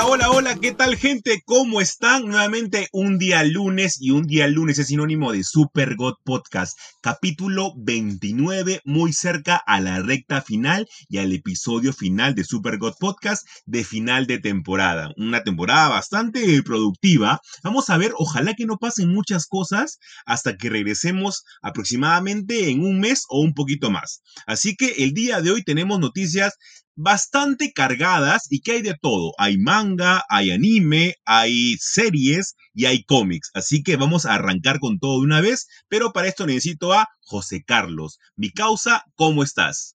Hola, hola, hola, ¿qué tal gente? ¿Cómo están? Nuevamente un día lunes y un día lunes es sinónimo de Super God Podcast, capítulo 29, muy cerca a la recta final y al episodio final de Super God Podcast de final de temporada. Una temporada bastante productiva. Vamos a ver, ojalá que no pasen muchas cosas hasta que regresemos aproximadamente en un mes o un poquito más. Así que el día de hoy tenemos noticias bastante cargadas y que hay de todo. Hay manga, hay anime, hay series y hay cómics. Así que vamos a arrancar con todo de una vez, pero para esto necesito a José Carlos. Mi causa, ¿cómo estás?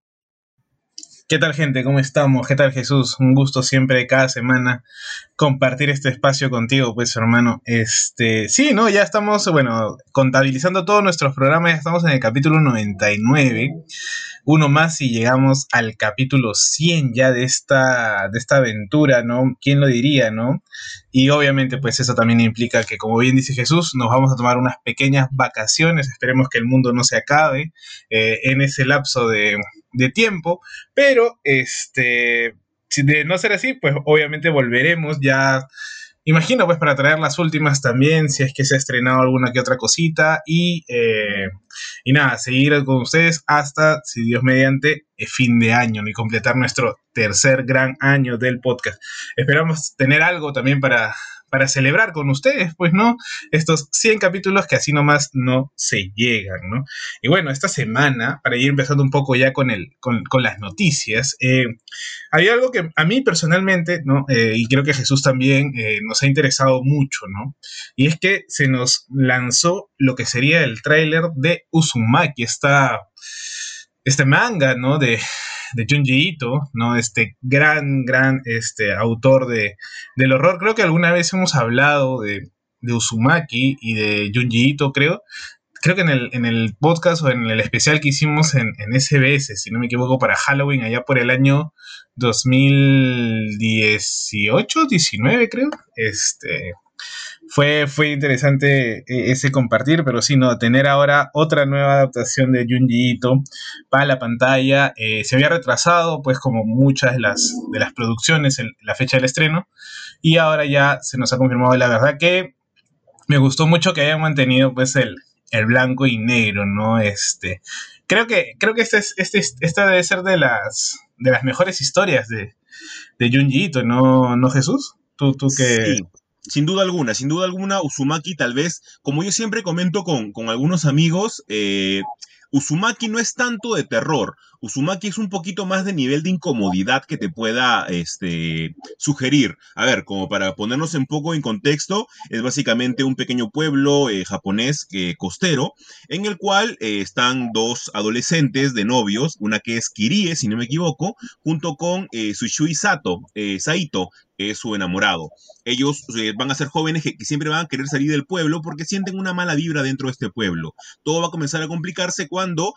¿Qué tal gente? ¿Cómo estamos? ¿Qué tal Jesús? Un gusto siempre cada semana compartir este espacio contigo, pues hermano. Este, sí, no, ya estamos, bueno, contabilizando todos nuestros programas, ya estamos en el capítulo 99 uno más y llegamos al capítulo 100 ya de esta, de esta aventura, ¿no? ¿Quién lo diría, no? Y obviamente pues eso también implica que, como bien dice Jesús, nos vamos a tomar unas pequeñas vacaciones, esperemos que el mundo no se acabe eh, en ese lapso de, de tiempo, pero este, de no ser así, pues obviamente volveremos ya imagino pues para traer las últimas también, si es que se ha estrenado alguna que otra cosita y, eh, y nada, seguir con ustedes hasta, si Dios mediante, el fin de año y completar nuestro tercer gran año del podcast. Esperamos tener algo también para, para celebrar con ustedes, pues, ¿no? Estos 100 capítulos que así nomás no se llegan, ¿no? Y bueno, esta semana, para ir empezando un poco ya con, el, con, las noticias, eh, hay algo que a mí personalmente, ¿no? Eh, y creo que Jesús también eh, nos ha interesado mucho, ¿no? Y es que se nos lanzó lo que sería el tráiler de Uzumaki, esta, este manga, ¿no? De, de Junji Ito, ¿no? Este gran, gran este, autor de, del horror. Creo que alguna vez hemos hablado de, de Uzumaki y de Junji Ito, creo. Creo que en el, en el podcast o en el especial que hicimos en, en SBS, si no me equivoco, para Halloween, allá por el año 2018, 19, creo. Este, fue, fue interesante eh, ese compartir, pero sí, no, tener ahora otra nueva adaptación de Junji Ito para la pantalla. Eh, se había retrasado, pues, como muchas de las, de las producciones en la fecha del estreno, y ahora ya se nos ha confirmado. La verdad que me gustó mucho que hayan mantenido, pues, el, el blanco y negro, ¿no? Este, creo que, creo que este, es, este, esta debe ser de las, de las mejores historias de, de Junji Ito, ¿no, ¿no Jesús? Tú, tú que... Sin duda alguna, sin duda alguna, Uzumaki tal vez, como yo siempre comento con, con algunos amigos, eh, Uzumaki no es tanto de terror. Uzumaki es un poquito más de nivel de incomodidad que te pueda este, sugerir. A ver, como para ponernos un poco en contexto, es básicamente un pequeño pueblo eh, japonés eh, costero, en el cual eh, están dos adolescentes de novios, una que es Kirie, si no me equivoco, junto con Sushui Sato, Saito, es su enamorado. Ellos van a ser jóvenes que, siempre van a querer salir del pueblo porque sienten una mala vibra dentro de este pueblo. Todo va a comenzar a complicarse cuando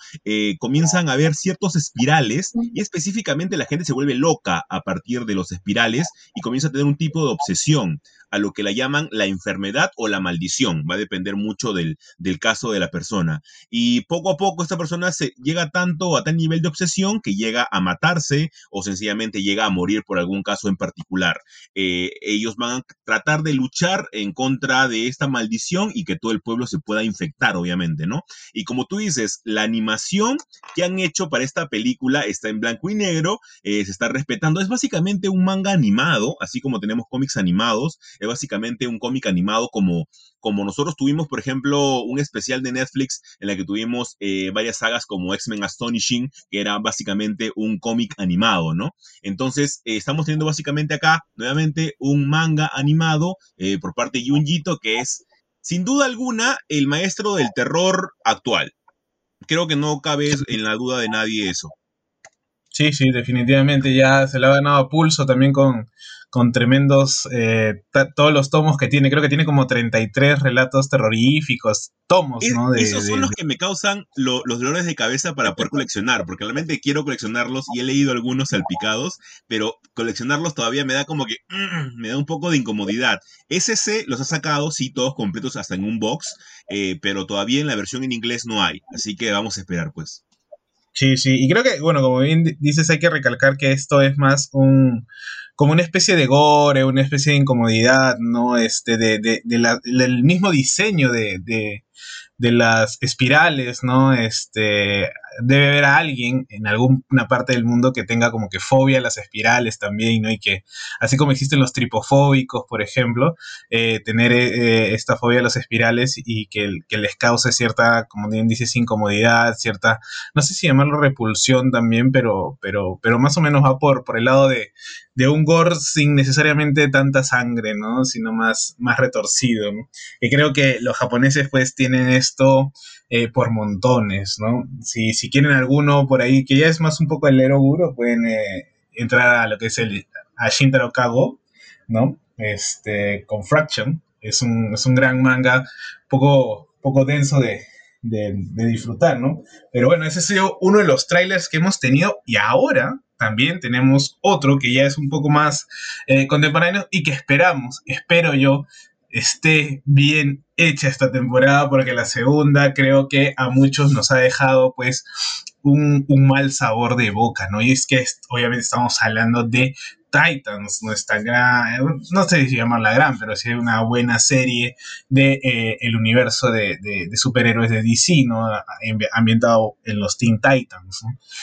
comienzan a haber ciertos espirales y específicamente la gente se vuelve loca a partir de los espirales y comienza a tener un tipo de obsesión a lo que la llaman la enfermedad o la maldición. Va a depender mucho del, del caso de la persona. Y poco a poco esta persona se llega tanto a tal nivel de obsesión que llega a matarse o sencillamente llega a morir por algún caso en particular. Eh, ellos van a tratar de luchar en contra de esta maldición y que todo el pueblo se pueda infectar, obviamente, ¿no? Y como tú dices, la animación que han hecho para esta película está en blanco y negro, eh, se está respetando. Es básicamente un manga animado, así como tenemos cómics animados es básicamente un cómic animado como, como nosotros tuvimos, por ejemplo, un especial de Netflix en la que tuvimos eh, varias sagas como X-Men Astonishing, que era básicamente un cómic animado, ¿no? Entonces, estamos teniendo básicamente acá, nuevamente, un manga animado eh, por parte de Junjito, que es, sin duda alguna, el maestro del terror actual. Creo que no cabe en la duda de nadie eso. Sí, sí, definitivamente ya se le ha ganado a pulso también con, con tremendos, eh, todos los tomos que tiene, creo que tiene como 33 relatos terroríficos, tomos, ¿no? De, esos son los que me causan los dolores de cabeza para poder coleccionar, porque realmente quiero coleccionarlos y he leído algunos salpicados, pero coleccionarlos todavía me da como que, mm, me da un poco de incomodidad. SC los ha sacado, sí, todos completos hasta en un box, eh, pero todavía en la versión en inglés no hay, así que vamos a esperar, pues. Sí, sí, y creo que, bueno, como bien dices, hay que recalcar que esto es más un, como una especie de gore, una especie de incomodidad, ¿no? Este, de, de, de la, del mismo diseño de, de, de las espirales, ¿no? Este, debe haber a alguien en alguna parte del mundo que tenga como que fobia a las espirales también, ¿no? Y que, así como existen los tripofóbicos, por ejemplo, eh, tener eh, esta fobia a las espirales y que, que, les cause cierta, como bien dices, incomodidad, cierta, no sé si llamarlo repulsión también, pero, pero, pero más o menos va por, por el lado de, de un gore sin necesariamente tanta sangre, ¿no? Sino más, más retorcido. Y creo que los japoneses pues tienen esto eh, por montones, ¿no? Si, si quieren alguno por ahí, que ya es más un poco el Eroguro, pueden eh, entrar a lo que es el a Shintaro Kago, ¿no? Este, con Fraction, es un, es un gran manga, poco, poco denso de, de, de, disfrutar, ¿no? Pero bueno, ese ha sido uno de los trailers que hemos tenido y ahora también tenemos otro que ya es un poco más eh, contemporáneo y que esperamos, espero yo, esté bien hecha esta temporada porque la segunda creo que a muchos nos ha dejado pues un, mal sabor de boca, ¿no? Y es que obviamente estamos hablando de Titans, nuestra gran, no sé si llamarla gran, pero sí una buena serie de eh, el universo de, superhéroes de DC, ¿no? Ambientado en los Teen Titans,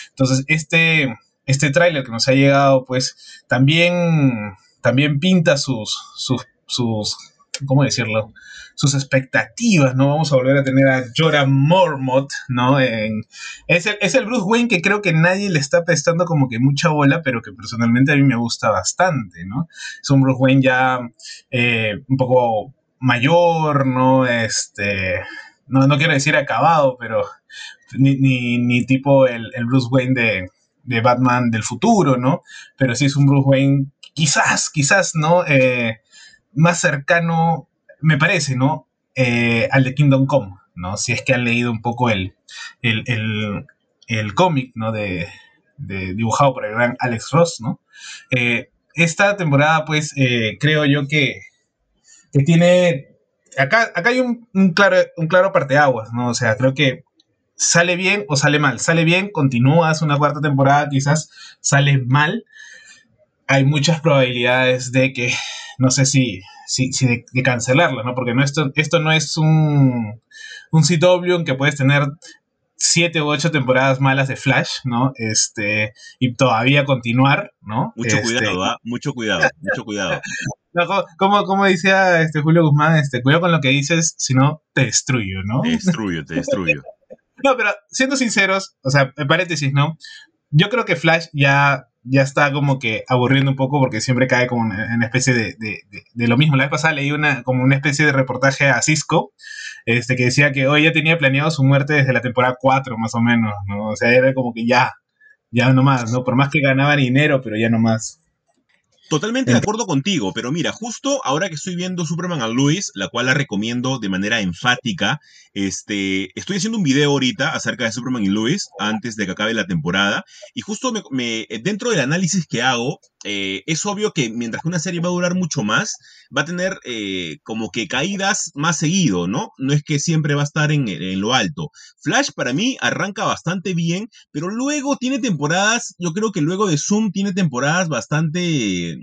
Entonces, este, este tráiler que nos ha llegado, pues, también, también pinta sus, sus, sus ¿cómo decirlo? Sus expectativas, ¿no? Vamos a volver a tener a Jorah Mormont, ¿no? En, es, el, es, el, Bruce Wayne que creo que nadie le está prestando como que mucha bola, pero que personalmente a mí me gusta bastante, ¿no? Es un Bruce Wayne ya eh, un poco mayor, ¿no? Este, no, no quiero decir acabado, pero ni, ni, ni tipo el, el, Bruce Wayne de, de Batman del futuro, ¿no? Pero sí es un Bruce Wayne, quizás, quizás, ¿no? Eh, más cercano, me parece, ¿no? Eh, al de Kingdom Come, ¿no? Si es que han leído un poco el, el, cómic, ¿no? De, dibujado por el gran Alex Ross, ¿no? Eh, esta temporada, pues, creo yo que, que tiene... Acá, acá hay un, claro, un claro parteaguas, ¿no? O sea, creo que sale bien o sale mal. Sale bien, continúas una cuarta temporada, quizás sale mal. Hay muchas probabilidades de que no sé si, si, de, cancelarla, ¿no? Porque no, esto, esto no es un, un CW en que puedes tener siete u ocho temporadas malas de Flash, ¿no? Este, y todavía continuar, ¿no? Mucho este, cuidado, ¿ah? Mucho cuidado, mucho cuidado. como, como decía este Julio Guzmán, este, cuidado con lo que dices, si no, te destruyo, ¿no? Te destruyo, te destruyo. no, pero siendo sinceros, o sea, en paréntesis, ¿no? Yo creo que Flash ya ya está como que aburriendo un poco porque siempre cae como en una especie de, de, lo mismo. La vez pasada leí una, como una especie de reportaje a Cisco, este, que decía que hoy ya tenía planeado su muerte desde la temporada 4, más o menos, ¿no? O sea, era como que ya, ya no más, ¿no? Por más que ganaba dinero, pero ya no más. Totalmente de acuerdo contigo, pero mira, justo ahora que estoy viendo Superman a Luis, la cual la recomiendo de manera enfática, este, estoy haciendo un video ahorita acerca de Superman y Luis antes de que acabe la temporada, y justo me, dentro del análisis que hago, eh, es obvio que mientras que una serie va a durar mucho más, va a tener eh, como que caídas más seguido, ¿no? No es que siempre va a estar en, en lo alto. Flash para mí arranca bastante bien, pero luego tiene temporadas, yo creo que luego de Zoom tiene temporadas bastante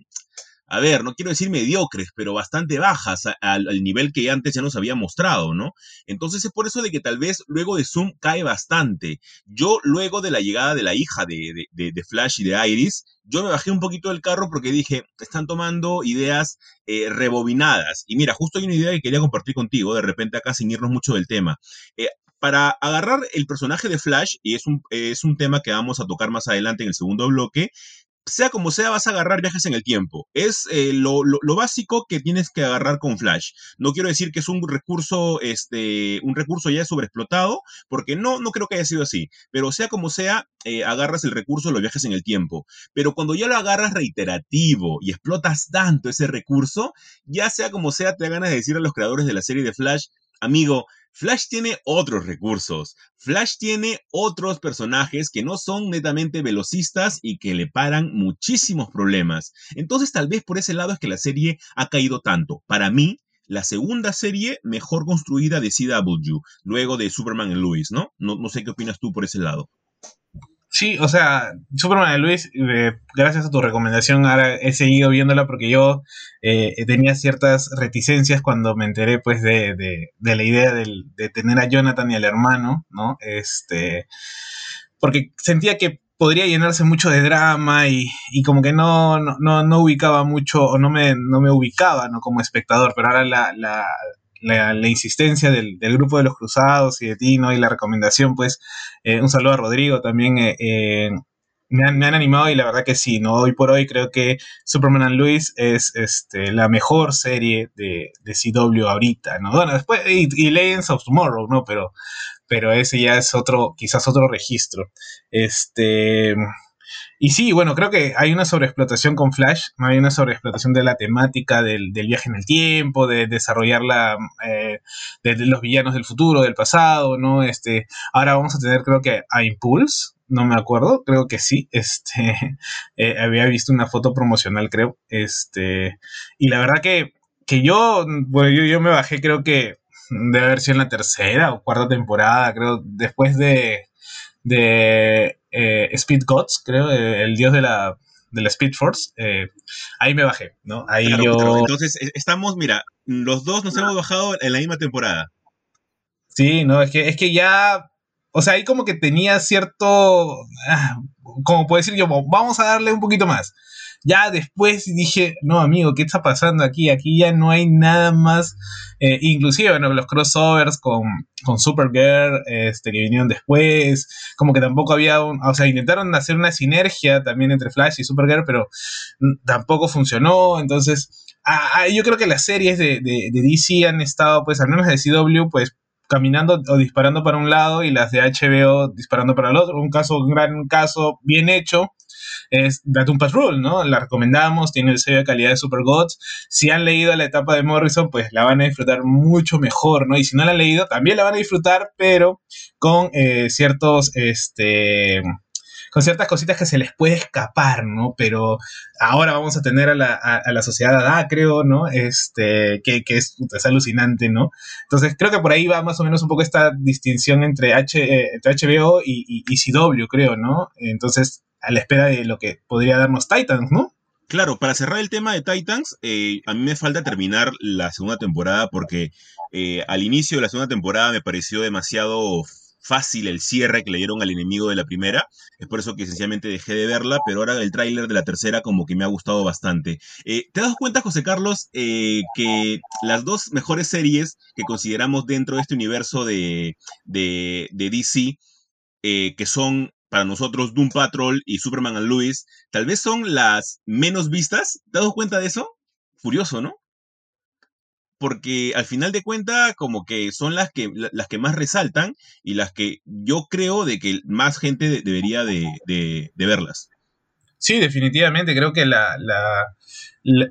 a ver, no quiero decir mediocres, pero bastante bajas al, nivel que antes ya nos había mostrado, ¿no? Entonces es por eso de que tal vez luego de Zoom cae bastante. Yo luego de la llegada de la hija de, de, Flash y de Iris, yo me bajé un poquito del carro porque dije, están tomando ideas eh, rebobinadas. Y mira, justo hay una idea que quería compartir contigo, de repente acá sin irnos mucho del tema. Eh, para agarrar el personaje de Flash, y es un, es un tema que vamos a tocar más adelante en el segundo bloque, sea como sea, vas a agarrar viajes en el tiempo. Es eh, lo, básico que tienes que agarrar con Flash. No quiero decir que es un recurso, este, un recurso ya sobreexplotado, porque no, no creo que haya sido así. Pero sea como sea, eh, agarras el recurso de los viajes en el tiempo. Pero cuando ya lo agarras reiterativo y explotas tanto ese recurso, ya sea como sea, te da ganas de decir a los creadores de la serie de Flash, amigo, Flash tiene otros recursos. Flash tiene otros personajes que no son netamente velocistas y que le paran muchísimos problemas. Entonces tal vez por ese lado es que la serie ha caído tanto. Para mí, la segunda serie mejor construida de CW, luego de Superman y Lois, ¿no? ¿no? No sé qué opinas tú por ese lado. Sí, o sea, Superman de Luis, eh, gracias a tu recomendación, ahora he seguido viéndola porque yo eh, tenía ciertas reticencias cuando me enteré, pues, de, de, de la idea de tener a Jonathan y al hermano, ¿no? Este, porque sentía que podría llenarse mucho de drama y, y como que no, no, no, ubicaba mucho o no me, no me ubicaba, ¿no? Como espectador, pero ahora la, la la, insistencia del, grupo de los cruzados y de ti, ¿no? Y la recomendación, pues, eh, un saludo a Rodrigo también. Eh, eh, me, han, animado y la verdad que sí, ¿no? Hoy por hoy creo que Superman and Luis es este, la mejor serie de, de CW ahorita, ¿no? Bueno, después, y, y, Legends of Tomorrow, ¿no? Pero, pero ese ya es otro, quizás otro registro. Este. Y sí, bueno, creo que hay una sobreexplotación con Flash, hay una sobreexplotación de la temática del, viaje en el tiempo, de desarrollar la, eh, de, los villanos del futuro, del pasado, ¿no? Este, ahora vamos a tener, creo que a Impulse, no me acuerdo, creo que sí, este, eh, había visto una foto promocional, creo, este, y la verdad que, que yo, bueno, yo, yo me bajé, creo que debe haber sido en la tercera o cuarta temporada, creo, después de, de eh, Speed Gods, creo, eh, el dios de la, de la Speed Force, eh, ahí me bajé, ¿no? Ahí yo... entonces, estamos, mira, los dos nos hemos bajado en la misma temporada. Sí, no, es que, es que ya, o sea, ahí como que tenía cierto, ah, como puedo decir yo, vamos a darle un poquito más. Ya después dije, no amigo, ¿qué está pasando aquí? Aquí ya no hay nada más. Eh, inclusive, los crossovers con, con Supergirl este, que vinieron después, como que tampoco había un, o sea, intentaron hacer una sinergia también entre Flash y Supergirl, pero tampoco funcionó, entonces yo creo que las series de, de, de, DC han estado, pues al menos de CW, pues caminando o disparando para un lado y las de HBO disparando para el otro, un caso, un gran caso bien hecho es Datum Patrol, ¿no? La recomendamos, tiene el sello de calidad de Super Gods. Si han leído la etapa de Morrison, pues la van a disfrutar mucho mejor, ¿no? Y si no la han leído, también la van a disfrutar, pero con eh, ciertos, este con ciertas cositas que se les puede escapar, ¿no? Pero ahora vamos a tener a la, a, la sociedad ADA, creo, ¿no? Este, que, que es, es, alucinante, ¿no? Entonces creo que por ahí va más o menos un poco esta distinción entre, eh, HBO y, y, y CW, creo, ¿no? Entonces a la espera de lo que podría darnos Titans, ¿no? Claro, para cerrar el tema de Titans, eh, a mí me falta terminar la segunda temporada porque eh, al inicio de la segunda temporada me pareció demasiado fácil el cierre que le dieron al enemigo de la primera. Es por eso que esencialmente dejé de verla, pero ahora el tráiler de la tercera como que me ha gustado bastante. Eh, ¿Te das cuenta, José Carlos, que las dos mejores series que consideramos dentro de este universo de, de, de DC, que son para nosotros Doom Patrol y Superman and Lois tal vez son las menos vistas. ¿Te has dado cuenta de eso? Furioso, ¿no? Porque al final de cuentas, como que son las que, las que más resaltan y las que yo creo de que más gente debería de, de, verlas. Sí, definitivamente. Creo que la,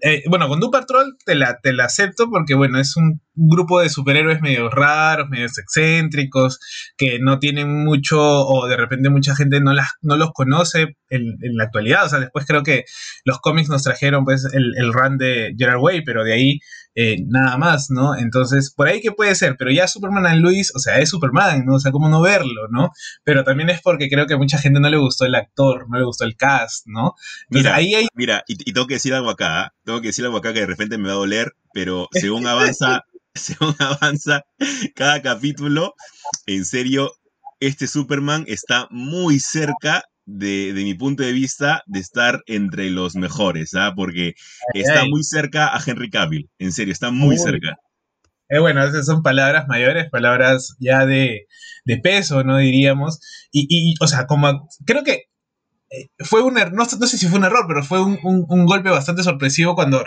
eh, bueno, con Doom Patrol te la, te la acepto porque, bueno, es un grupo de superhéroes medio raros, medio excéntricos, que no tienen mucho, o de repente mucha gente no, las, no los conoce en, la actualidad. O sea, después creo que los cómics nos trajeron, pues, el, el run de Gerard Way, pero de ahí eh, nada más, ¿no? Entonces, por ahí que puede ser, pero ya Superman and Luis, o sea, es Superman, ¿no? O sea, ¿cómo no verlo, ¿no? Pero también es porque creo que a mucha gente no le gustó el actor, no le gustó el cast, ¿no? mira, ahí hay... mira y, tengo que decir algo acá, ¿ah? tengo que decir algo acá que de repente me va a doler, pero según avanza, según avanza cada capítulo, en serio, este Superman está muy cerca de, mi punto de vista, de estar entre los mejores, ¿ah? Porque está muy cerca a Henry Cavill, en serio, está muy cerca. Eh, bueno, esas son palabras mayores, palabras ya de, peso, ¿no? Diríamos. Y, y, o sea, como creo que eh, fue un er, no, no, sé si fue un error, pero fue un, un, golpe bastante sorpresivo cuando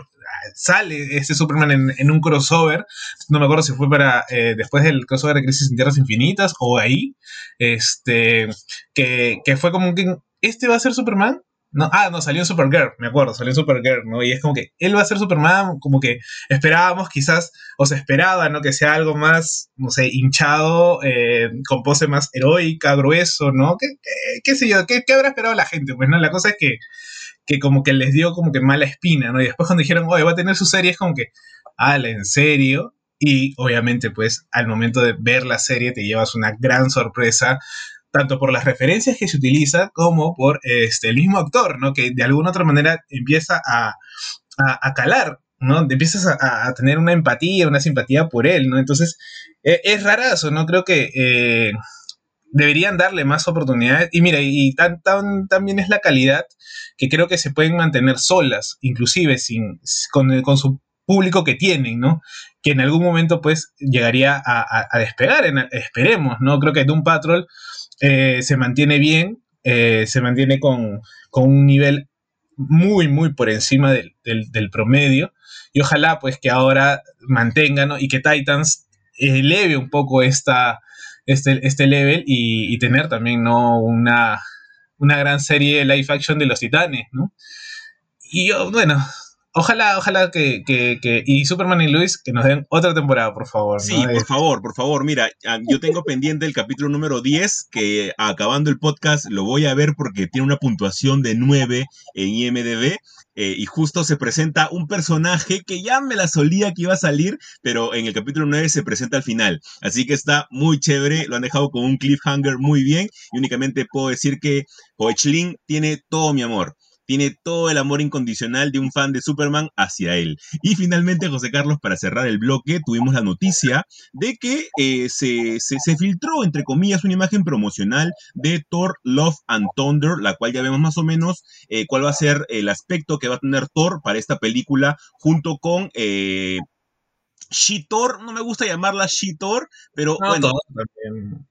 sale ese Superman en, en un crossover. No me acuerdo si fue para eh, después del crossover de Crisis en Tierras Infinitas o ahí. Este, que, que fue como que este va a ser Superman. No, ah, no, salió en Supergirl, me acuerdo, salió en Supergirl, ¿no? Y es como que él va a ser Superman, como que esperábamos quizás, o se esperaba, ¿no? Que sea algo más, no sé, hinchado, eh, con pose más heroica, grueso, ¿no? ¿Qué, qué, sé yo? ¿Qué, habrá esperado la gente? Pues, ¿no? La cosa es que, que como que les dio como que mala espina, ¿no? Y después cuando dijeron, oye, va a tener su serie, es como que, ala, ¿en serio? Y obviamente, pues, al momento de ver la serie te llevas una gran sorpresa tanto por las referencias que se utiliza como por este, el mismo actor, ¿no? Que de alguna otra manera empieza a, a, calar, ¿no? Empiezas a, tener una empatía, una simpatía por él, ¿no? Entonces, e, es rarazo, ¿no? Creo que eh, deberían darle más oportunidades. Y mira, y tan, tan, también es la calidad que creo que se pueden mantener solas, inclusive sin, con, con su público que tienen, ¿no? Que en algún momento, pues, llegaría a, despegar, esperemos, ¿no? Creo que Doom Patrol eh, se mantiene bien, eh, se mantiene con, un nivel muy, muy por encima del, promedio. Y ojalá pues que ahora mantengan y que Titans eleve un poco esta, este, este level y, tener también ¿no? una, una gran serie live action de los titanes. ¿no? Y yo, bueno, Ojalá, ojalá que, que, y Superman y Luis que nos den otra temporada, por favor. Sí, por favor, por favor. Mira, ah, yo tengo pendiente el capítulo número 10, que acabando el podcast lo voy a ver porque tiene una puntuación de 9 en IMDB. Eh, y justo se presenta un personaje que ya me la solía que iba a salir, pero en el capítulo 9 se presenta al final. Así que está muy chévere, lo han dejado con un cliffhanger muy bien. Y únicamente puedo decir que Hoechlin tiene todo mi amor tiene todo el amor incondicional de un fan de Superman hacia él. Y finalmente, José Carlos, para cerrar el bloque, tuvimos la noticia de que eh, se, filtró, entre comillas, una imagen promocional de Thor Love and Thunder, la cual ya vemos más o menos eh, cuál va a ser el aspecto que va a tener Thor para esta película junto con... Eh, She-Thor, no me gusta llamarla She-Thor, pero bueno,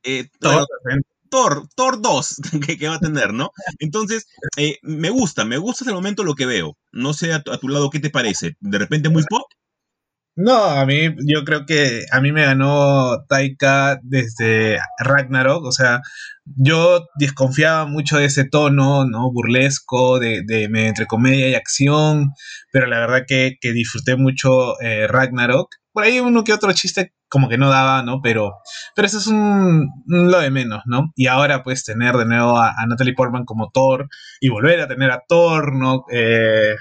eh, Thor, Thor 2 que, va a tener, ¿no? Entonces, eh, me gusta, me gusta hasta el momento lo que veo. No sé a tu, lado qué te parece. ¿De repente muy pop? No, a mí yo creo que a mí me ganó Taika desde Ragnarok, o sea, yo desconfiaba mucho de ese tono, ¿no? Burlesco, de, entre comedia y acción, pero la verdad que, disfruté mucho eh, Ragnarok. Por ahí uno que otro chiste como que no daba, ¿no? Pero, pero eso es un, lo de menos, ¿no? Y ahora pues tener de nuevo a, Natalie Portman como Thor y volver a tener a Thor, ¿no? Eh,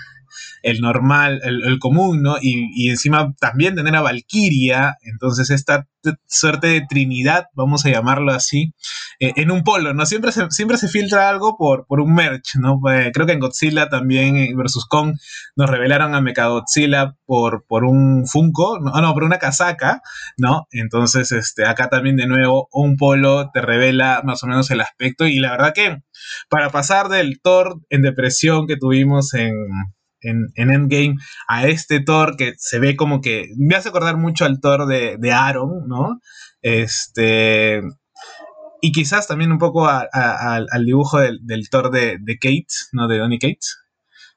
el normal, el, común, ¿no? Y, encima también tener a Valkyria, entonces esta suerte de trinidad, vamos a llamarlo así, eh, en un polo, ¿no? Siempre se, siempre se filtra algo por, por un merch, ¿no? Eh, creo que en Godzilla también, versus Kong, nos revelaron a Mechagodzilla por, por un Funko, no, no, por una casaca, ¿no? Entonces, este, acá también de nuevo, un polo te revela más o menos el aspecto y la verdad que para pasar del Thor en depresión que tuvimos en en, Endgame a este Thor que se ve como que me hace acordar mucho al Thor de, de Aaron, ¿no? Este, y quizás también un poco al dibujo del, Thor de, de, Kate, ¿no? De Donny Kate.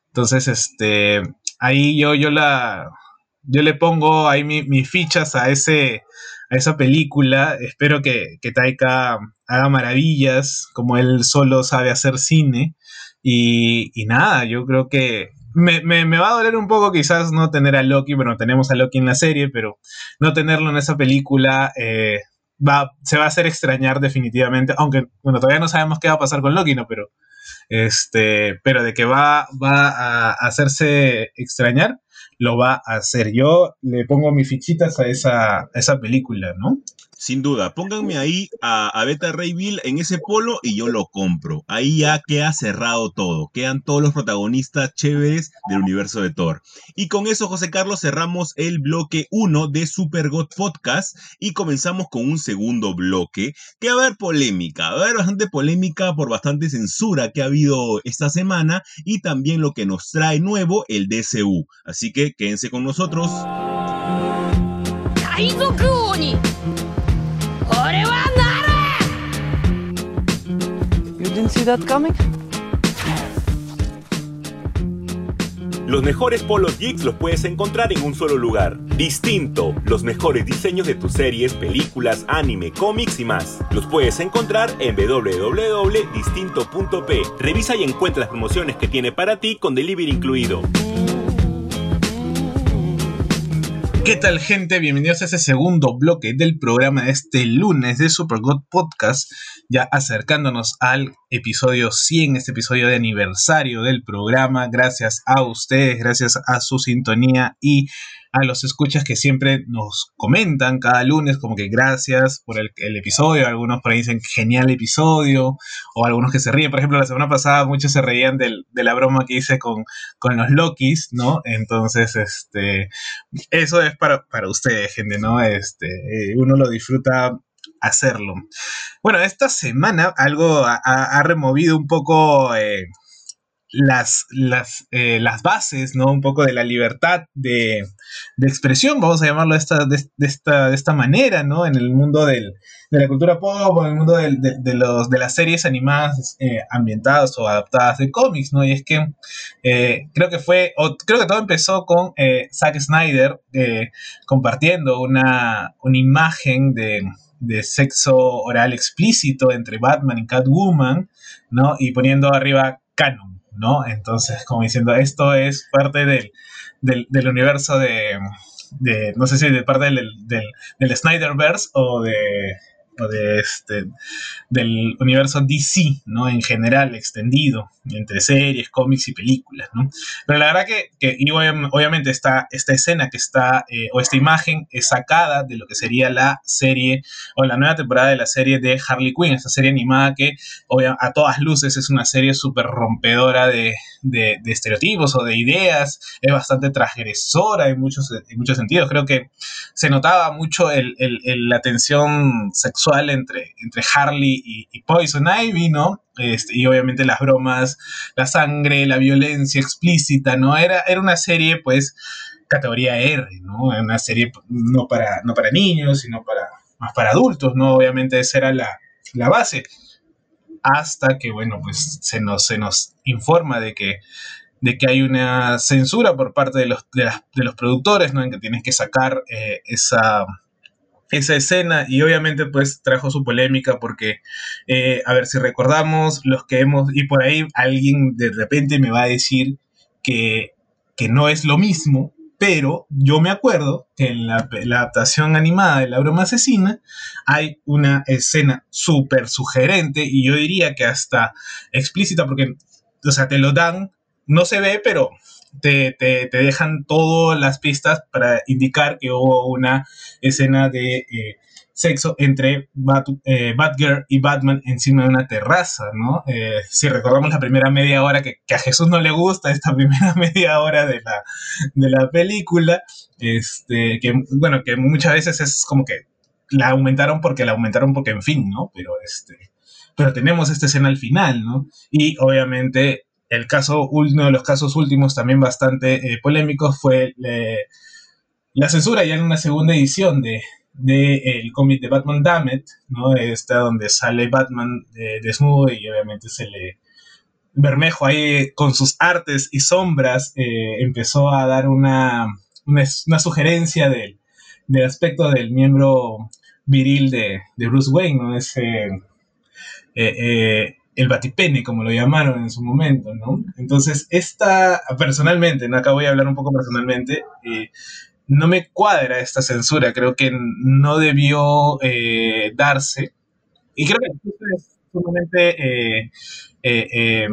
Entonces, este, ahí yo, yo la, yo le pongo ahí mis fichas a ese, a esa película. Espero que, que Taika haga maravillas, como él solo sabe hacer cine. Y, y nada, yo creo que me, me, va a doler un poco quizás no tener a Loki, bueno, tenemos a Loki en la serie, pero no tenerlo en esa película eh, va, se va a hacer extrañar definitivamente, aunque, bueno, todavía no sabemos qué va a pasar con Loki, ¿no? Pero, este, pero de que va, va a hacerse extrañar, lo va a hacer. Yo le pongo mis fichitas a esa, a esa película, ¿no? Sin duda, pónganme ahí a, Beta Ray Bill en ese polo y yo lo compro. Ahí ya queda cerrado todo. Quedan todos los protagonistas chéveres del universo de Thor. Y con eso, José Carlos, cerramos el bloque 1 de Super God Podcast y comenzamos con un segundo bloque que va a haber polémica. Va a haber bastante polémica por bastante censura que ha habido esta semana y también lo que nos trae nuevo el DCU. Así que quédense con nosotros. You didn't see that coming? Los mejores polos geeks los puedes encontrar en un solo lugar. Distinto, los mejores diseños de tus series, películas, anime, cómics y más. Los puedes encontrar en www.distinto.p. Revisa y encuentra las promociones que tiene para ti con delivery incluido. ¿Qué tal gente? Bienvenidos a ese segundo bloque del programa de este lunes de Super God Podcast, ya acercándonos al episodio 100, este episodio de aniversario del programa. Gracias a ustedes, gracias a su sintonía y a los escuchas que siempre nos comentan cada lunes, como que gracias por el, episodio, algunos por dicen genial episodio, o algunos que se ríen, por ejemplo, la semana pasada muchos se reían de la broma que hice con, con los Lokis, ¿no? Entonces, este, eso es para, para ustedes, gente, ¿no? Este, eh, uno lo disfruta hacerlo. Bueno, esta semana algo ha, removido un poco... Eh, las, las, eh, las bases, ¿no? Un poco de la libertad de, expresión, vamos a llamarlo de esta, de, esta, de esta manera, ¿no? En el mundo de la cultura pop, en el mundo de, los, de las series animadas eh, ambientadas o adaptadas de cómics, ¿no? Y es que eh, creo que fue, o creo que todo empezó con Zack Snyder compartiendo una, una imagen de, de sexo oral explícito entre Batman y Catwoman, ¿no? Y poniendo arriba canon. ¿No? Entonces, como diciendo, esto es parte del, del, universo de, de, no sé si de parte del, del, del Snyderverse o de, de este, del universo DC, ¿no? En general, extendido, entre series, cómics y películas, ¿no? Pero la verdad que, que y obviamente esta, esta escena que está, eh, o esta imagen es sacada de lo que sería la serie, o la nueva temporada de la serie de Harley Quinn, esta serie animada que a todas luces es una serie súper rompedora de, de, estereotipos o de ideas, es bastante transgresora en muchos, en muchos sentidos. Creo que se notaba mucho el, el, la tensión sexual entre, entre Harley y, Poison Ivy, ¿no? Este, y obviamente las bromas, la sangre, la violencia explícita, ¿no? Era, era una serie, pues, categoría R, ¿no? Una serie no para, no para niños, sino para, más para adultos, ¿no? Obviamente esa era la, la base hasta que, bueno, pues se nos, se nos informa de que, de que hay una censura por parte de los, de, los productores, ¿no? En que tienes que sacar eh, esa, esa escena y obviamente pues trajo su polémica porque, eh, a ver si recordamos, los que hemos, y por ahí alguien de repente me va a decir que, que no es lo mismo, pero yo me acuerdo que en la, adaptación animada de La Broma Asesina hay una escena súper sugerente y yo diría que hasta explícita porque, o sea, te lo dan, no se ve, pero te, dejan todas las pistas para indicar que hubo una escena de eh, sexo entre eh, Batgirl y Batman encima de una terraza, ¿no? Eh, si recordamos la primera media hora, que, a Jesús no le gusta esta primera media hora de la, de la película, este, que, bueno, que muchas veces es como que la aumentaron porque la aumentaron porque, en fin, ¿no? Pero, este, pero tenemos esta escena al final, ¿no? Y obviamente el caso, uno de los casos últimos también bastante eh, polémicos fue la censura ya en una segunda edición de, del cómic de Batman Dammit, ¿no? Está donde sale Batman eh, desnudo y obviamente se le... Bermejo ahí con sus artes y sombras eh, empezó a dar una, una, sugerencia del, del, aspecto del miembro viril de, de Bruce Wayne, ¿no? Ese, eh, el batipene, como lo llamaron en su momento, ¿no? Entonces, esta, personalmente, ¿no? acá voy a hablar un poco personalmente, no me cuadra esta censura, creo que no debió eh, darse. Y creo que es sumamente, eh, eh,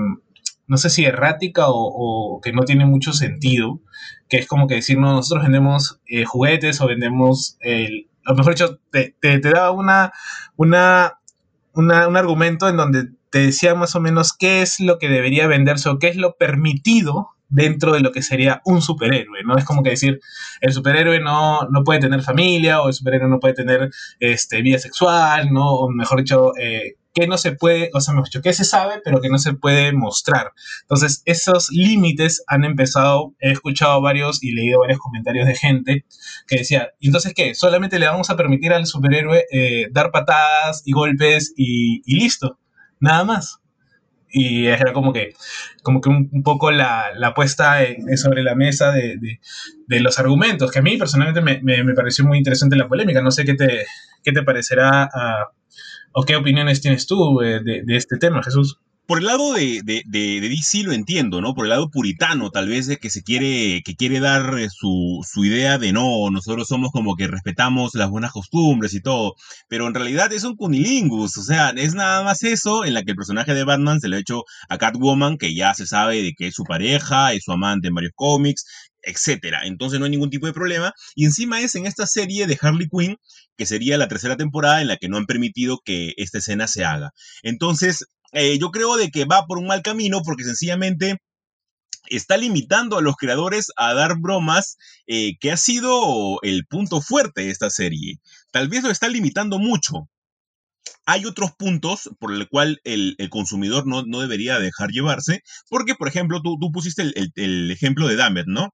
no sé si errática o, que no tiene mucho sentido, que es como que decir, nosotros vendemos juguetes o vendemos, el, o mejor dicho, te, te, da una, una, un argumento en donde te decía más o menos qué es lo que debería venderse o qué es lo permitido dentro de lo que sería un superhéroe, ¿no? Es como que decir, el superhéroe no, no puede tener familia o el superhéroe no puede tener este, vida sexual, ¿no? O mejor dicho, eh, que no se puede, o sea, mejor dicho, que se sabe, pero que no se puede mostrar. Entonces, esos límites han empezado, he escuchado varios y leído varios comentarios de gente que decía, ¿y entonces qué? Solamente le vamos a permitir al superhéroe eh, dar patadas y golpes y, y listo, nada más. Y era como que, como que un, poco la, la puesta sobre la mesa de, de, los argumentos, que a mí personalmente me, me, pareció muy interesante la polémica. No sé qué te, qué te parecerá ah, o qué opiniones tienes tú eh, de, de este tema, Jesús por el lado de, de, de, DC lo entiendo, ¿no? Por el lado puritano, tal vez, de que se quiere, que quiere dar eh, su, su, idea de no, nosotros somos como que respetamos las buenas costumbres y todo. Pero en realidad es un cunilingus, o sea, es nada más eso en la que el personaje de Batman se lo ha hecho a Catwoman, que ya se sabe de que es su pareja, es su amante en varios cómics, etcétera. Entonces no hay ningún tipo de problema. Y encima es en esta serie de Harley Quinn, que sería la tercera temporada en la que no han permitido que esta escena se haga. Entonces, eh, yo creo de que va por un mal camino porque sencillamente está limitando a los creadores a dar bromas, eh, que ha sido el punto fuerte de esta serie. Tal vez lo está limitando mucho. Hay otros puntos por el cual el, consumidor no, no, debería dejar llevarse, porque, por ejemplo, tú, tú pusiste el, el, ejemplo de Dammit, ¿no?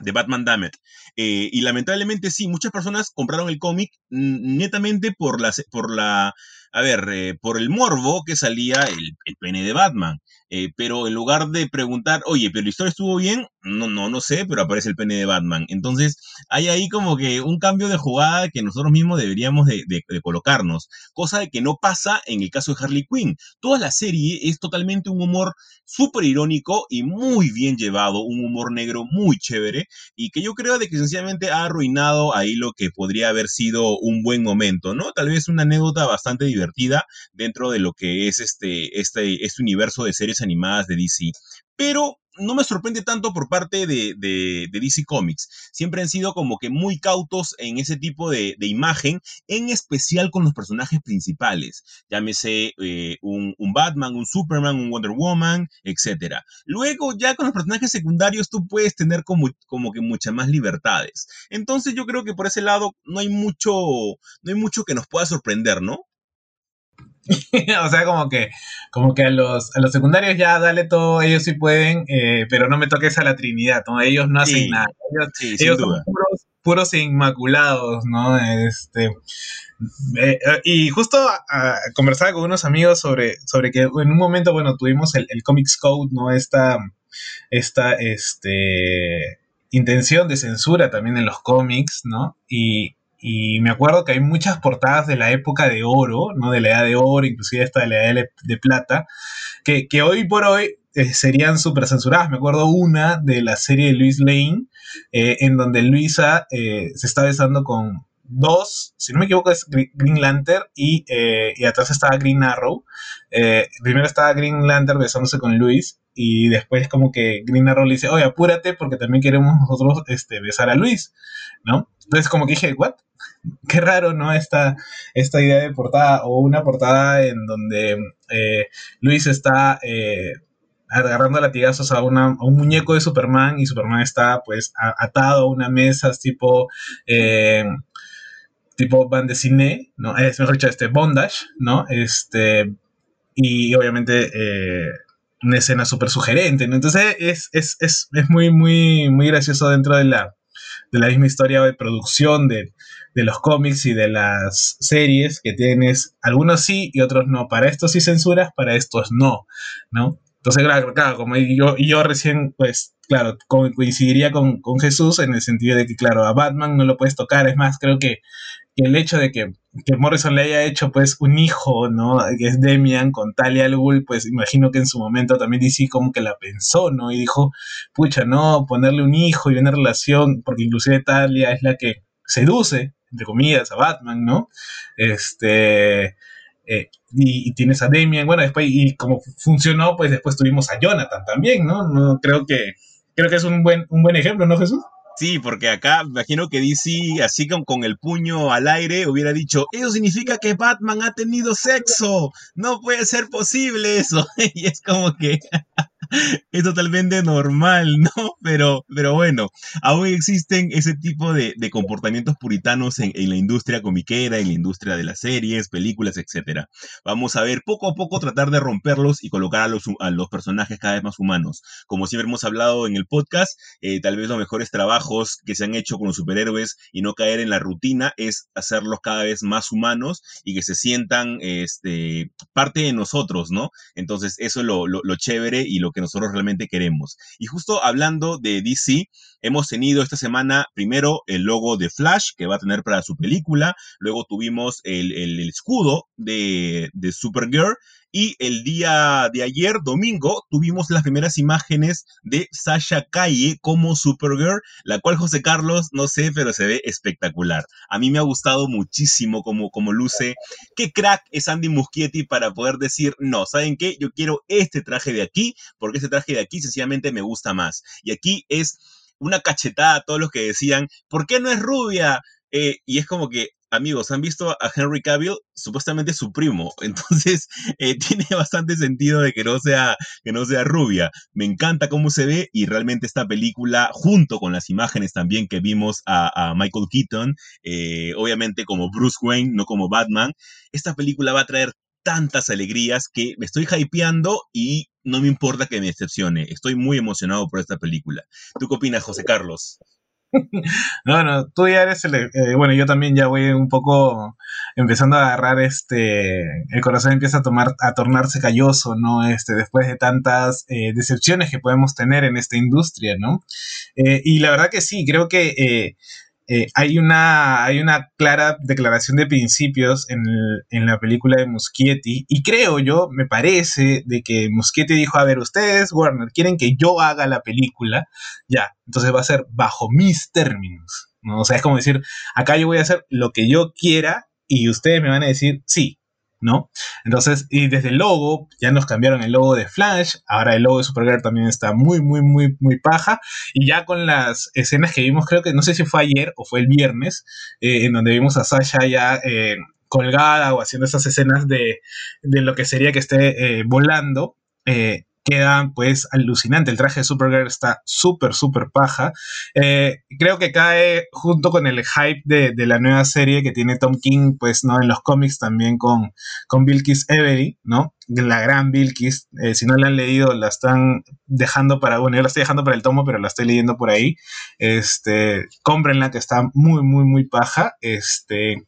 de Batman Dammit. Eh, y lamentablemente sí, muchas personas compraron el cómic netamente por la, por la a ver, eh, por el morbo que salía el, pene de Batman. Eh, pero en lugar de preguntar, oye, pero la historia estuvo bien, no, no, no sé, pero aparece el pene de Batman. Entonces, hay ahí como que un cambio de jugada que nosotros mismos deberíamos de, colocarnos, cosa de que no pasa en el caso de Harley Quinn. Toda la serie es totalmente un humor súper irónico y muy bien llevado, un humor negro muy chévere, y que yo creo de que sencillamente ha arruinado ahí lo que podría haber sido un buen momento, ¿no? Tal vez una anécdota bastante divertida dentro de lo que es este, este, este universo de series animadas de DC. Pero no me sorprende tanto por parte de, DC Comics. Siempre han sido como que muy cautos en ese tipo de, imagen, en especial con los personajes principales. Llámese eh, un, Batman, un Superman, un Wonder Woman, etc. Luego, ya con los personajes secundarios, tú puedes tener como, como que muchas más libertades. Entonces, yo creo que por ese lado no hay mucho, no hay mucho que nos pueda sorprender, ¿no? o sea, como que, como que a los, a los secundarios ya dale todo, ellos sí pueden, eh, pero no me toques a la Trinidad, ¿no? Ellos no hacen nada. Ellos, son puros, inmaculados, ¿no? Este, eh, y justo conversaba con unos amigos sobre, sobre que en un momento, bueno, tuvimos el, el Comics Code, ¿no? Esta, esta, este, intención de censura también en los cómics, ¿no? Y, y me acuerdo que hay muchas portadas de la época de oro, ¿no? De la edad de oro, inclusive esta de la edad de plata, que, que hoy por hoy eh, serían súper censuradas. Me acuerdo una de la serie de Luis Lane, eh, en donde Luisa eh, se está besando con dos, si no me equivoco es Green Lantern y, y atrás estaba Green Arrow. primero estaba Green Lantern besándose con Luis y después como que Green Arrow le dice, oye, apúrate porque también queremos nosotros este, besar a Luis, ¿no? Entonces como que dije, ¿what? qué raro, ¿no? Esta, esta idea de portada o una portada en donde eh, Luis está eh, agarrando latigazos a, una, a, un muñeco de Superman y Superman está pues atado a una mesa tipo... Eh, tipo band de cine, ¿no? Es mejor dicho, este bondage, ¿no? Este, y obviamente una escena súper sugerente, ¿no? Entonces es, es, es, es, muy, muy, muy gracioso dentro de la, de la misma historia de producción de, de los cómics y de las series que tienes, algunos sí y otros no. Para estos sí censuras, para estos no, ¿no? Entonces, claro, claro como yo, yo recién, pues, claro, coincidiría con, con, Jesús en el sentido de que, claro, a Batman no lo puedes tocar. Es más, creo que, el hecho de que, que, Morrison le haya hecho, pues, un hijo, ¿no? Que es Demian con Talia al Ghul, pues, imagino que en su momento también DC como que la pensó, ¿no? Y dijo, pucha, no, ponerle un hijo y una relación, porque inclusive Talia es la que seduce entre comillas, a Batman, ¿no? Este, eh, y, tienes a Damian, bueno, después, y como funcionó, pues después tuvimos a Jonathan también, ¿no? no creo que, creo que es un buen, un buen ejemplo, ¿no, Jesús? Sí, porque acá imagino que DC, así con, con el puño al aire, hubiera dicho, eso significa que Batman ha tenido sexo, no puede ser posible eso. y es como que es totalmente normal, ¿no? pero, pero bueno, aún existen ese tipo de, comportamientos puritanos en, la industria comiquera, en la industria de las series, películas, etc. Vamos a ver poco a poco tratar de romperlos y colocar a los, a los personajes cada vez más humanos. Como siempre hemos hablado en el podcast, eh, tal vez los mejores trabajos que se han hecho con los superhéroes y no caer en la rutina es hacerlos cada vez más humanos y que se sientan este, parte de nosotros, ¿no? Entonces, eso es lo, lo chévere y lo que nosotros realmente queremos. Y justo hablando de DC, hemos tenido esta semana primero el logo de Flash que va a tener para su película, luego tuvimos el, escudo de, de Supergirl y el día de ayer, domingo, tuvimos las primeras imágenes de Sasha Calle como Supergirl, la cual José Carlos, no sé, pero se ve espectacular. A mí me ha gustado muchísimo como, como luce. Qué crack es Andy Muschietti para poder decir, no, ¿saben qué? Yo quiero este traje de aquí, porque este traje de aquí sencillamente me gusta más. Y aquí es una cachetada a todos los que decían, ¿por qué no es rubia? Eh, y es como que amigos, han visto a Henry Cavill, supuestamente su primo, entonces eh, tiene bastante sentido de que no, sea, que no sea rubia. Me encanta cómo se ve y realmente esta película, junto con las imágenes también que vimos a, Michael Keaton, eh, obviamente como Bruce Wayne, no como Batman, esta película va a traer tantas alegrías que me estoy hypeando y no me importa que me decepcione. Estoy muy emocionado por esta película. ¿Tú qué opinas, José Carlos? No, no, tú ya eres el, eh, bueno, yo también ya voy un poco empezando a agarrar este, el corazón empieza a tomar, a tornarse calloso, ¿no? Este, después de tantas eh, decepciones que podemos tener en esta industria, ¿no? Eh, y la verdad que sí, creo que eh, hay, una, hay una clara declaración de principios en, la película de Muschietti y creo yo, me parece, de que Muschietti dijo, a ver, ustedes, Warner, quieren que yo haga la película, ya, entonces va a ser bajo mis términos, ¿no? O sea, es como decir, acá yo voy a hacer lo que yo quiera y ustedes me van a decir, sí, ¿no? Entonces, y desde el logo, ya nos cambiaron el logo de Flash, ahora el logo de Supergirl también está muy, muy, muy, muy paja, y ya con las escenas que vimos, creo que no sé si fue ayer o fue el viernes, eh, en donde vimos a Sasha ya eh, colgada o haciendo esas escenas de, de, lo que sería que esté eh, volando, queda pues alucinante. El traje de Supergirl está súper, súper paja. Eh, creo que cae junto con el hype de, la nueva serie que tiene Tom King, pues, ¿no? En los cómics también con, con Bilkis Every, ¿no? La gran Bilkis. Eh, si no la han leído, la están dejando para, bueno, yo la estoy dejando para el tomo, pero la estoy leyendo por ahí. Este, cómprenla que está muy, muy, muy paja. Este,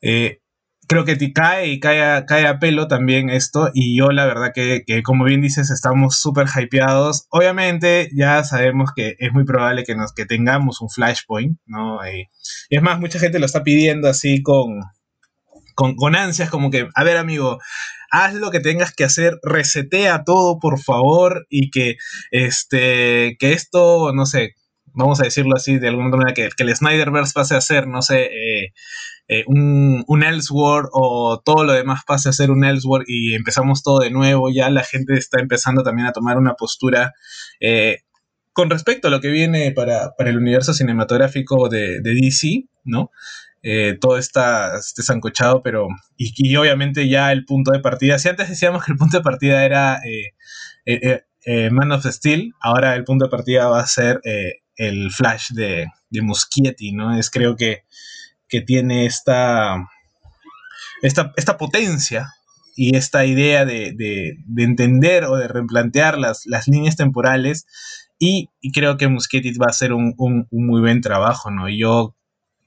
eh, creo que te cae y cae a, cae a pelo también esto. Y yo la verdad que, como bien dices, estamos súper hypeados. Obviamente ya sabemos que es muy probable que, nos, que tengamos un flashpoint, ¿no? Y, es más, mucha gente lo está pidiendo así con, con, con ansias, como que, a ver amigo, haz lo que tengas que hacer, resetea todo, por favor, y que, este, que esto, no sé, vamos a decirlo así de alguna manera, que, que el Snyderverse pase a ser, no sé, eh, eh, un, un Elseworld o todo lo demás pase a ser un Elseworld y empezamos todo de nuevo, ya la gente está empezando también a tomar una postura eh, con respecto a lo que viene para, el universo cinematográfico de, DC, ¿no? Eh, todo está este zancochado, pero. Y, obviamente ya el punto de partida. Si antes decíamos que el punto de partida era Man of Steel, ahora el punto de partida va a ser el Flash de, de Muschietti, ¿no? Es creo que que tiene esta, esta, esta potencia y esta idea de, entender o de replantear las, las líneas temporales. Y, creo que Muschietti va a hacer un, muy buen trabajo, ¿no? Yo,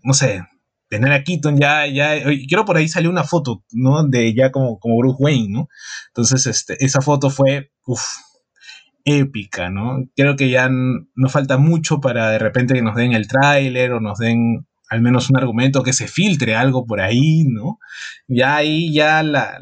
no sé, tener a Keaton ya, ya, quiero por ahí salió una foto, ¿no? De ya como, como Bruce Wayne, ¿no? Entonces, este, esa foto fue, uff, épica, ¿no? Creo que ya no falta mucho para de repente que nos den el tráiler o nos den al menos un argumento, que se filtre algo por ahí, ¿no? Ya ahí ya la,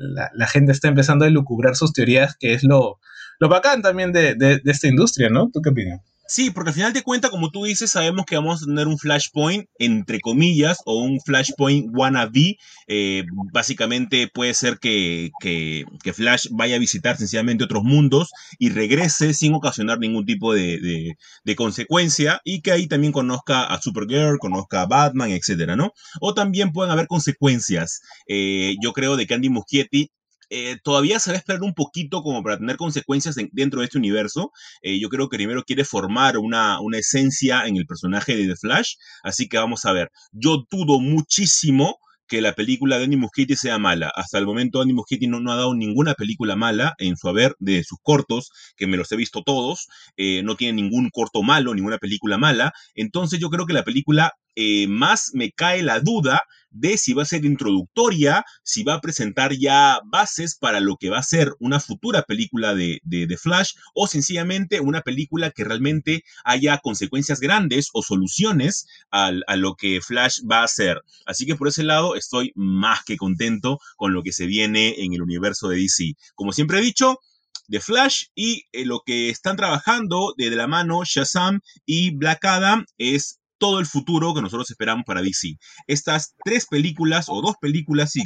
gente está empezando a elucubrar sus teorías, que es lo, lo bacán también de, de esta industria, ¿no? ¿Tú qué opinas? Sí, porque al final de cuentas, como tú dices, sabemos que vamos a tener un flashpoint, entre comillas, o un flashpoint wannabe. Eh, básicamente puede ser que, que, Flash vaya a visitar sencillamente otros mundos y regrese sin ocasionar ningún tipo de, de, consecuencia y que ahí también conozca a Supergirl, conozca a Batman, etcétera, ¿no? O también pueden haber consecuencias. Eh, yo creo de que Andy Muschietti eh, todavía se va a esperar un poquito como para tener consecuencias dentro de este universo. Eh, yo creo que primero quiere formar una, una esencia en el personaje de The Flash, así que vamos a ver. Yo dudo muchísimo que la película de Andy Muschietti sea mala. Hasta el momento Andy Muschietti no, no, ha dado ninguna película mala en su haber de sus cortos, que me los he visto todos. Eh, no tiene ningún corto malo, ninguna película mala. Entonces yo creo que la película eh, más me cae la duda de si va a ser introductoria, si va a presentar ya bases para lo que va a ser una futura película de, de, Flash o sencillamente una película que realmente haya consecuencias grandes o soluciones a, a lo que Flash va a hacer. Así que por ese lado estoy más que contento con lo que se viene en el universo de DC. Como siempre he dicho, de Flash y eh, lo que están trabajando de, de, la mano Shazam y Black Adam es todo el futuro que nosotros esperamos para DC. Estas tres películas o dos películas, si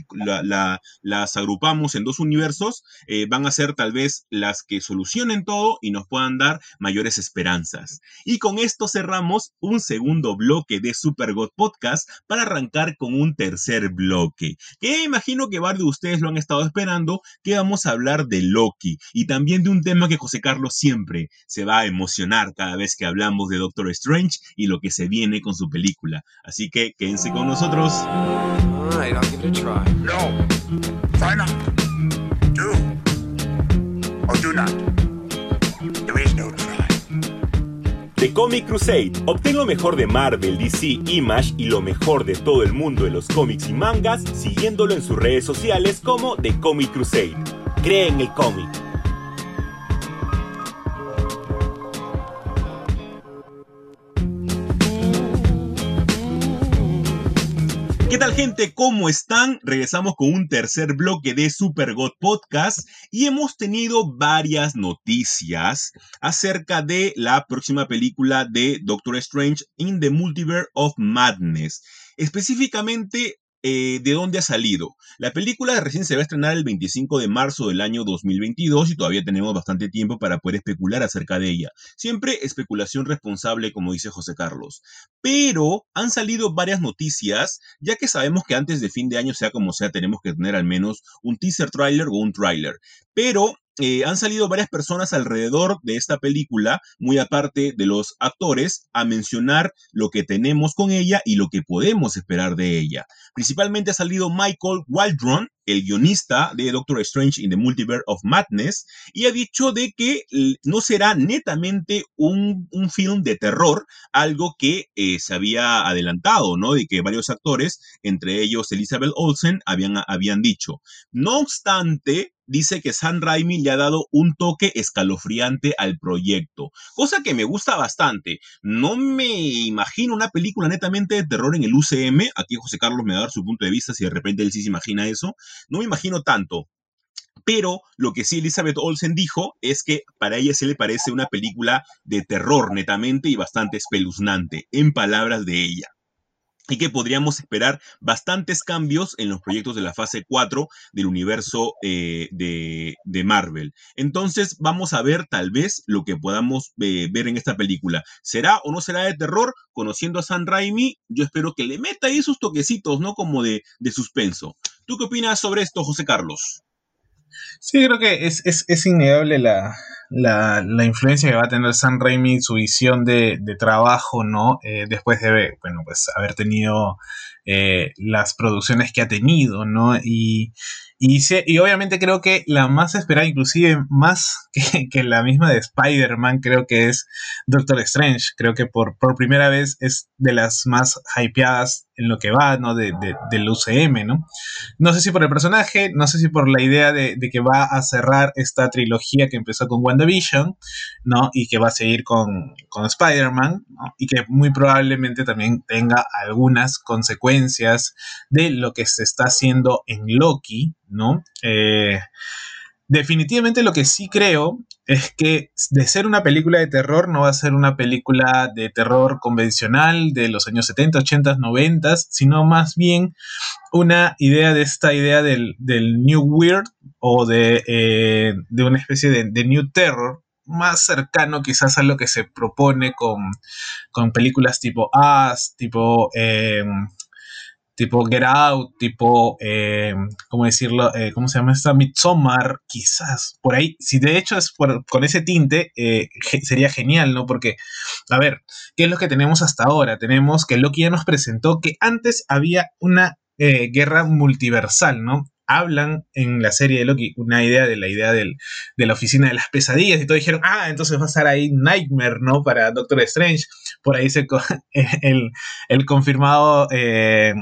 las agrupamos en dos universos, eh, van a ser tal vez las que solucionen todo y nos puedan dar mayores esperanzas. Y con esto cerramos un segundo bloque de Super God Podcast para arrancar con un tercer bloque, que imagino que varios de ustedes lo han estado esperando, que vamos a hablar de Loki y también de un tema que José Carlos siempre se va a emocionar cada vez que hablamos de Doctor Strange y lo que se viene con su película. Así que quédense con nosotros. The Comic Crusade. Obtén lo mejor de Marvel, DC, Image y lo mejor de todo el mundo de los cómics y mangas siguiéndolo en sus redes sociales como The Comic Crusade. Cree en el cómic. ¿Qué tal gente? ¿Cómo están? Regresamos con un tercer bloque de Super God Podcast y hemos tenido varias noticias acerca de la próxima película de Doctor Strange in the Multiverse of Madness. Específicamente eh, de dónde ha salido. La película recién se va a estrenar el 25 de marzo del año 2022 y todavía tenemos bastante tiempo para poder especular acerca de ella. Siempre especulación responsable, como dice José Carlos. Pero han salido varias noticias, ya que sabemos que antes de fin de año, sea como sea, tenemos que tener al menos un teaser trailer o un trailer. Pero eh, han salido varias personas alrededor de esta película, muy aparte de los actores, a mencionar lo que tenemos con ella y lo que podemos esperar de ella. Principalmente ha salido Michael Waldron, el guionista de Doctor Strange in the Multiverse of Madness, y ha dicho de que no será netamente un, film de terror, algo que eh, se había adelantado, ¿no? De que varios actores, entre ellos Elizabeth Olsen, habían, habían dicho. No obstante, dice que Sam Raimi le ha dado un toque escalofriante al proyecto, cosa que me gusta bastante. No me imagino una película netamente de terror en el UCM, aquí José Carlos me va a dar su punto de vista si de repente él sí se imagina eso, no me imagino tanto. Pero lo que sí Elizabeth Olsen dijo es que para ella se le parece una película de terror netamente y bastante espeluznante, en palabras de ella y que podríamos esperar bastantes cambios en los proyectos de la fase 4 del universo eh, de, Marvel. Entonces vamos a ver tal vez lo que podamos eh, ver en esta película. ¿Será o no será de terror? Conociendo a San Raimi, yo espero que le meta ahí sus toquecitos, ¿no? Como de, de suspenso. ¿Tú qué opinas sobre esto, José Carlos? Sí, creo que es, es, innegable la, la, influencia que va a tener Sam Raimi, su visión de, de trabajo, ¿no? Eh, después de, bueno, pues haber tenido eh, las producciones que ha tenido, ¿no? Y, y, y, obviamente creo que la más esperada, inclusive más que, que la misma de Spider-Man, creo que es Doctor Strange. Creo que por, por primera vez es de las más hypeadas en lo que va, ¿no? De, del UCM, ¿no? No sé si por el personaje, no sé si por la idea de, que va a cerrar esta trilogía que empezó con WandaVision, ¿no? Y que va a seguir con, con Spider-Man. Y que muy probablemente también tenga algunas consecuencias de lo que se está haciendo en Loki, ¿no? Eh, definitivamente lo que sí creo es que de ser una película de terror no va a ser una película de terror convencional de los años 70, 80, 90, sino más bien una idea de esta idea del, New Weird o de, eh, una especie de, New Terror, más cercano quizás a lo que se propone con, películas tipo As, tipo... Eh, tipo Get Out, tipo, eh, ¿cómo decirlo? Eh, ¿Cómo se llama esta? Midsommar, quizás, por ahí. Si de hecho es con ese tinte, eh, sería genial, ¿no? Porque, a ver, ¿qué es lo que tenemos hasta ahora? Tenemos que Loki ya nos presentó que antes había una guerra multiversal, ¿no? hablan en la serie de Loki una idea de la idea de la oficina de las pesadillas y todos dijeron, ah, entonces va a estar ahí Nightmare, ¿no? Para Doctor Strange. Por ahí se el, el confirmado eh,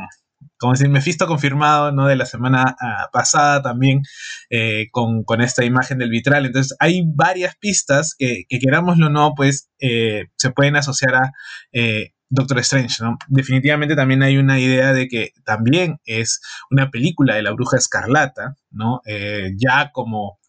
como decir, Mephisto confirmado, ¿no? De la semana ah, pasada también, eh, con, esta imagen del vitral. Entonces, hay varias pistas que, que querámoslo o no, pues, eh, se pueden asociar a eh, Doctor Strange. Definitivamente también hay una idea de que también es una película de la bruja escarlata, ¿no? ya como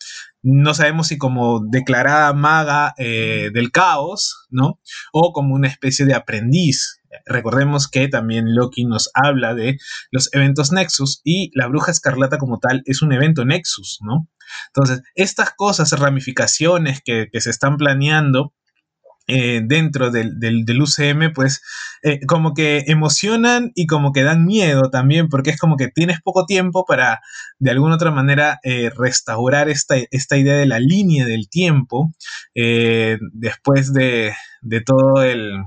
no sabemos si como declarada maga del caos, ¿no? O como una especie de aprendiz Recordemos que también Loki nos habla de los eventos Nexus y la bruja escarlata como tal es un evento Nexus, ¿no? Entonces, estas cosas, ramificaciones que, se están planeando eh, dentro del, UCM, pues eh, como que emocionan y como que dan miedo también, porque es como que tienes poco tiempo para de alguna otra manera eh, restaurar esta, esta, idea de la línea del tiempo después de todo el,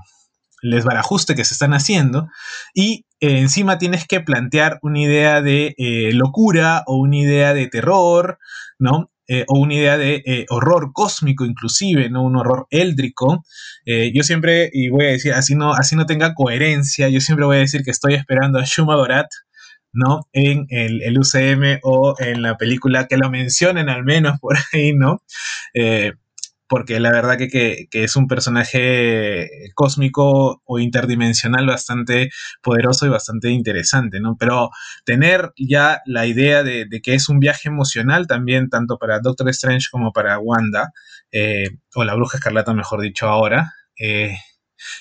desbarajuste que se están haciendo y eh, encima tienes que plantear una idea de eh, locura o una idea de terror, ¿no? Eh, o una idea de horror cósmico inclusive, ¿no? Un horror éldrico. yo siempre, y voy a decir, así no, así no tenga coherencia, yo siempre voy a decir que estoy esperando a Shuma Gorat, ¿no? En el, el, UCM o en la película que lo mencionen al menos por ahí, ¿no? Porque la verdad que, es un personaje cósmico o interdimensional bastante poderoso y bastante interesante, ¿no? Pero tener ya la idea de, que es un viaje emocional también, tanto para Doctor Strange como para Wanda, eh, o la Bruja Escarlata, mejor dicho ahora, eh,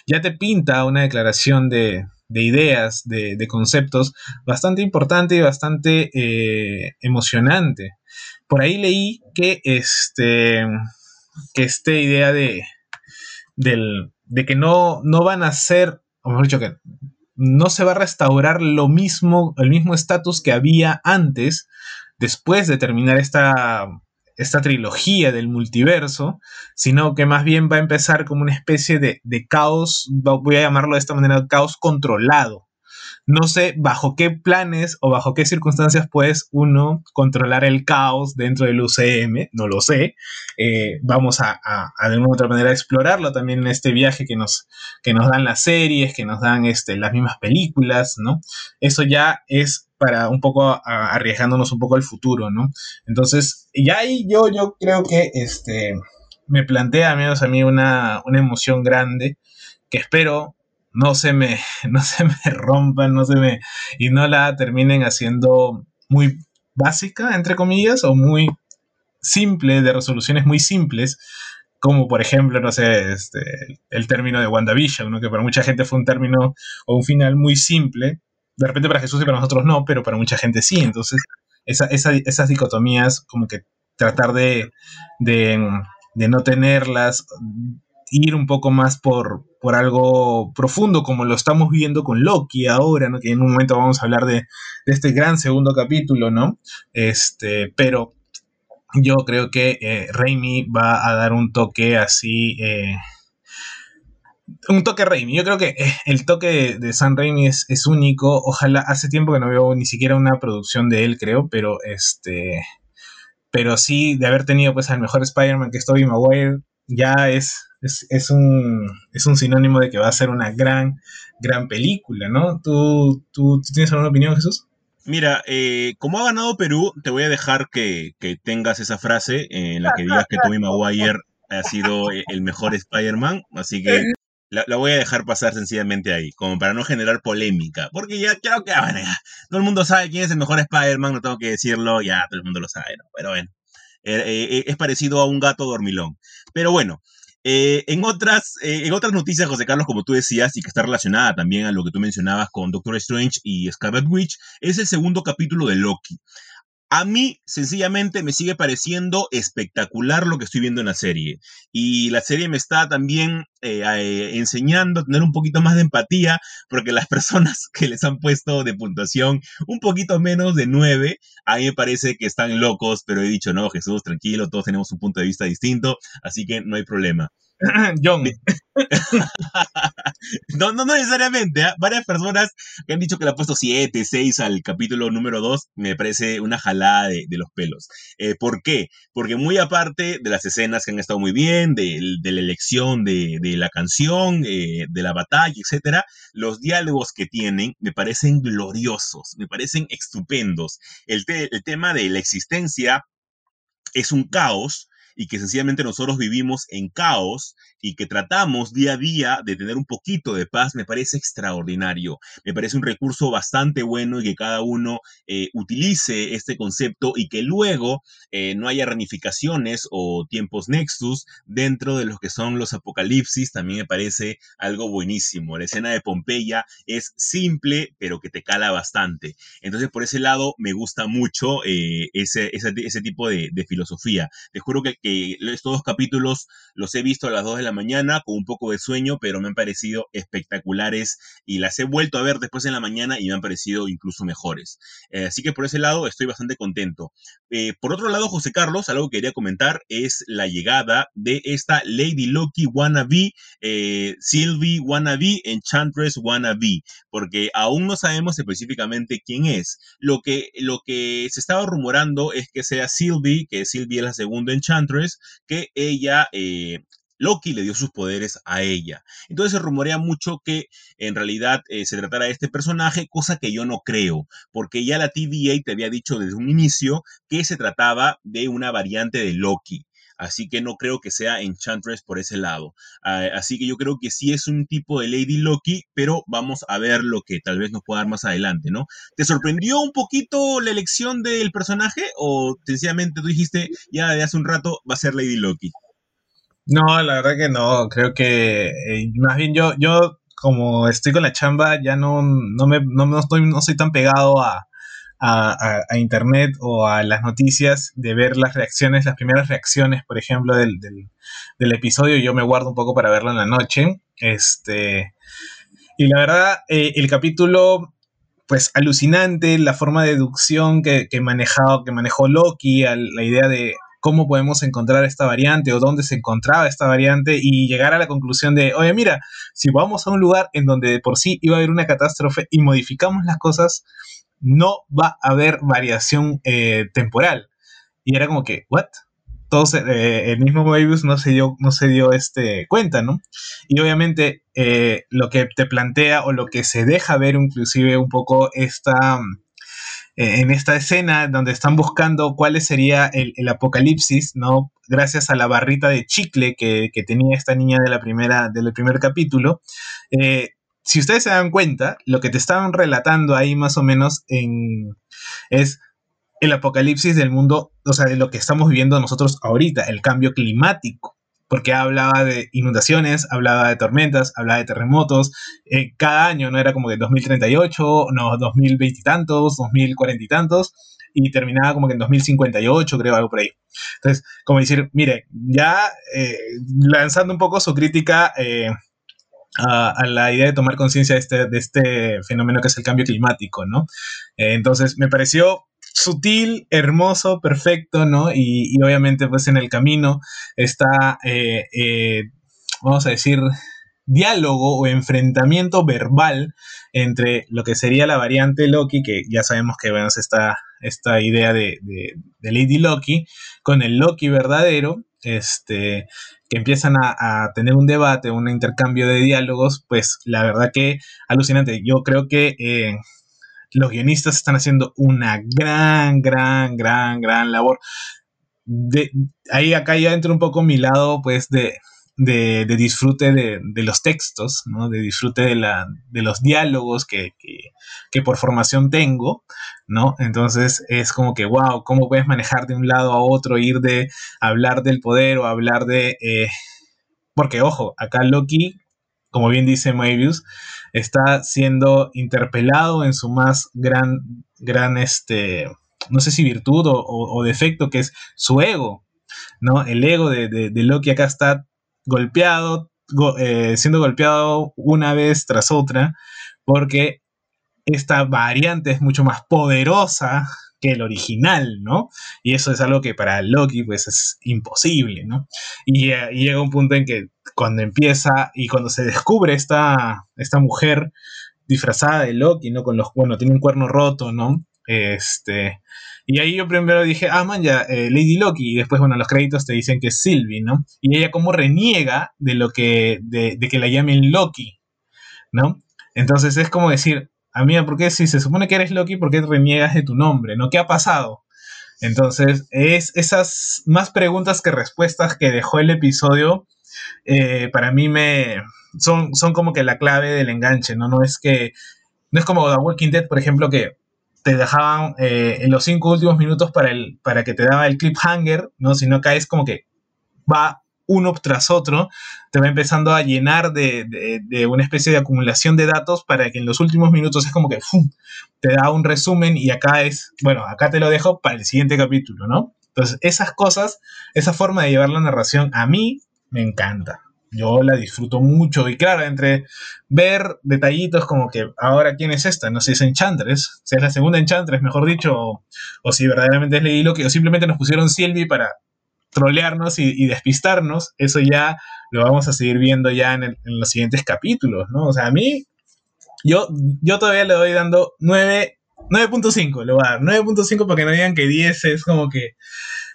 ya te pinta una declaración de, ideas, de, conceptos bastante importante y bastante eh, emocionante. Por ahí leí que este que esta idea de, de que no, no van a ser, o mejor dicho, que no se va a restaurar lo mismo, el mismo estatus que había antes, después de terminar esta, esta trilogía del multiverso, sino que más bien va a empezar como una especie de, de caos, voy a llamarlo de esta manera, caos controlado, no sé bajo qué planes o bajo qué circunstancias puedes uno controlar el caos dentro del UCM, no lo sé. Eh, vamos a, de una u otra manera explorarlo también en este viaje que nos, que nos dan las series, que nos dan este, las mismas películas, ¿no? Eso ya es para un poco arriesgándonos un poco al futuro, ¿no? Entonces, ya ahí yo, yo creo que este, me plantea, al menos a mí, una, una emoción grande que espero no se me, no se me rompan, no se me, y no la terminen haciendo muy básica, entre comillas, o muy simple, de resoluciones muy simples, como por ejemplo, no sé, este, el término de WandaVision, ¿no? que para mucha gente fue un término o un final muy simple, de repente para Jesús y para nosotros no, pero para mucha gente sí, entonces esas dicotomías como que tratar de, de, de no tenerlas, ir un poco más por, por algo profundo, como lo estamos viendo con Loki ahora, ¿no? Que en un momento vamos a hablar de, este gran segundo capítulo, ¿no? Este, pero yo creo que eh, Raimi va a dar un toque así. Eh, un toque Raimi. Yo creo que eh, el toque de, San Raimi es, es, único. Ojalá, hace tiempo que no veo ni siquiera una producción de él, creo, pero este. Pero sí, de haber tenido pues al mejor Spider-Man que es Tobey Maguire, ya es, es, un, es un sinónimo de que va a ser una gran, gran película, ¿no? ¿Tú, tú, tienes alguna opinión, Jesús? Mira, eh, como ha ganado Perú, te voy a dejar que, tengas esa frase en la que digas que Tommy Maguire ha sido el mejor Spider-Man, así que la, voy a dejar pasar sencillamente ahí, como para no generar polémica, porque ya creo que bueno, todo el mundo sabe quién es el mejor Spider-Man, no tengo que decirlo, ya todo el mundo lo sabe, ¿no? pero bueno, eh, eh, es parecido a un gato dormilón. Pero bueno, eh, en, otras, en otras noticias, José Carlos, como tú decías, y que está relacionada también a lo que tú mencionabas con Doctor Strange y Scarlet Witch, es el segundo capítulo de Loki. A mí, sencillamente, me sigue pareciendo espectacular lo que estoy viendo en la serie. Y la serie me está también eh, eh, enseñando a tener un poquito más de empatía, porque las personas que les han puesto de puntuación un poquito menos de 9, a mí me parece que están locos, pero he dicho, no, Jesús, tranquilo, todos tenemos un punto de vista distinto, así que no hay problema. John. no, no, necesariamente. ¿ah? Varias personas que han dicho que le ha puesto 7, 6 al capítulo número 2, me parece una jalada de, los pelos. Eh, ¿Por qué? Porque muy aparte de las escenas que han estado muy bien, de, la elección de, la canción, eh, de la batalla, etcétera, los diálogos que tienen me parecen gloriosos, me parecen estupendos. El, el tema de la existencia es un caos y que sencillamente nosotros vivimos en caos y que tratamos día a día de tener un poquito de paz, me parece extraordinario. Me parece un recurso bastante bueno y que cada uno eh, utilice este concepto y que luego eh, no haya ramificaciones o tiempos nexus dentro de los que son los apocalipsis, también me parece algo buenísimo. La escena de Pompeya es simple, pero que te cala bastante. Entonces, por ese lado, me gusta mucho eh, ese, ese, tipo de, de filosofía. Te juro que que estos dos capítulos los he visto a las 2 de la mañana con un poco de sueño, pero me han parecido espectaculares y las he vuelto a ver después en la mañana y me han parecido incluso mejores. Eh, así que por ese llado estoy bastante contento. Eh, por otro lado, José Carlos, algo que quería comentar es la llegada de esta Lady Loki wannabe, eh, Sylvie wannabe, Enchantress wannabe, porque aún no sabemos específicamente quién es. Lo que, lo que se estaba rumorando es que sea Sylvie, que Sylvie es la segunda Enchantress, que ella, eh, Loki le dio sus poderes a ella. Entonces se rumorea mucho que en realidad eh, se tratara de este personaje, cosa que yo no creo, porque ya la TVA te había dicho desde un inicio que se trataba de una variante de Loki. Así que no creo que sea Enchantress por ese lado. Ah, así que yo creo que sí es un tipo de Lady Loki, pero vamos a ver lo que tal vez nos pueda dar más adelante, ¿no? ¿Te sorprendió un poquito la elección del personaje o sencillamente tú dijiste ya de hace un rato va a ser Lady Loki? No, la verdad que no. Creo que eh, más bien yo, yo como estoy con la chamba, ya no, no, me, no, estoy, no soy tan pegado a, a, internet o a las noticias de ver las reacciones, las primeras reacciones, por ejemplo, del, del, episodio. Yo me guardo un poco para verlo en la noche. Este, y la verdad, eh, el capítulo, pues alucinante, la forma de deducción que, que, manejado, que manejó Loki, la idea de cómo podemos encontrar esta variante o dónde se encontraba esta variante y llegar a la conclusión de, oye, mira, si vamos a un lugar en donde de por sí iba a haber una catástrofe y modificamos las cosas, no va a haber variación eh, temporal. Y era como que, ¿what? Entonces, eh, el mismo Moebius no se dio, no se dio este, cuenta, ¿no? Y obviamente eh, lo que te plantea o lo que se deja ver inclusive un poco esta, en esta escena donde están buscando cuál sería el, apocalipsis, ¿no? Gracias a la barrita de chicle que, tenía esta niña de la primera, del primer capítulo, si ustedes se dan cuenta, lo que te estaban relatando ahí más o menos en, es el apocalipsis del mundo, o sea, de lo que estamos viviendo nosotros ahorita, el cambio climático, porque hablaba de inundaciones, hablaba de tormentas, hablaba de terremotos, eh, cada año no era como que 2038, no, 2020 y tantos, 2040 y tantos, y terminaba como que en 2058, creo, algo por ahí. Entonces, como decir, mire, ya eh, lanzando un poco su crítica eh, a, la idea de tomar conciencia de este, de este fenómeno que es el cambio climático, ¿no? Eh, entonces, me pareció sutil, hermoso, perfecto, ¿no? Y, obviamente, pues en el camino está, eh, eh, vamos a decir, diálogo o enfrentamiento verbal entre lo que sería la variante Loki, que ya sabemos que bueno, esta, esta idea de, de Lady Loki, con el Loki verdadero, este, que empiezan a, tener un debate, un intercambio de diálogos, pues la verdad que alucinante. Yo creo que eh, los guionistas están haciendo una gran, gran, gran, gran labor. De, ahí acá ya entra un poco mi lado, pues, de, de, disfrute de, los textos, ¿no? de disfrute de, la, de los diálogos que, que, por formación tengo, ¿no? Entonces es como que, wow, ¿cómo puedes manejar de un lado a otro, ir de hablar del poder o hablar de... Eh, porque, ojo, acá Loki, como bien dice Moebius, está siendo interpelado en su más gran, gran, este, no sé si virtud o, defecto, que es su ego, ¿no? El ego de, de, Loki acá está golpeado, eh, siendo golpeado una vez tras otra, porque esta variante es mucho más poderosa que el original, ¿no? Y eso es algo que para Loki pues es imposible, ¿no? Y, llega un punto en que cuando empieza y cuando se descubre esta, esta mujer disfrazada de Loki, ¿no? Con los, bueno, tiene un cuerno roto, ¿no? Este, y ahí yo primero dije, ah, man, ya, eh, Lady Loki, y después, bueno, los créditos te dicen que es Sylvie, ¿no? Y ella como reniega de lo que, de, de que la llamen Loki, ¿no? Entonces es como decir, amiga, ¿por qué si se supone que eres Loki, por qué reniegas de tu nombre? ¿No? ¿Qué ha pasado? Entonces, es esas más preguntas que respuestas que dejó el episodio, eh, para mí me son, son como que la clave del enganche, ¿no? No es que, no es como The Walking Dead, por ejemplo, que te dejaban eh, en los cinco últimos minutos para, el, para que te daba el cliffhanger, ¿no? Sino que es como que va uno tras otro, te va empezando a llenar de, una especie de acumulación de datos para que en los últimos minutos es como que te da un resumen y acá es, bueno, acá te lo dejo para el siguiente capítulo, ¿no? Entonces, esas cosas, esa forma de llevar la narración a mí me encanta. Yo la disfruto mucho y claro, entre ver detallitos como que ahora quién es esta, no sé si es Enchantress, si es la segunda Enchantress, mejor dicho, o, si verdaderamente es Lady Loki, o simplemente nos pusieron Sylvie para trolearnos y, despistarnos, eso ya lo vamos a seguir viendo ya en, los siguientes capítulos, ¿no? O sea, a mí, yo, yo todavía le doy dando 9, 9.5, le voy a dar 9.5 para que no digan que 10 es como que,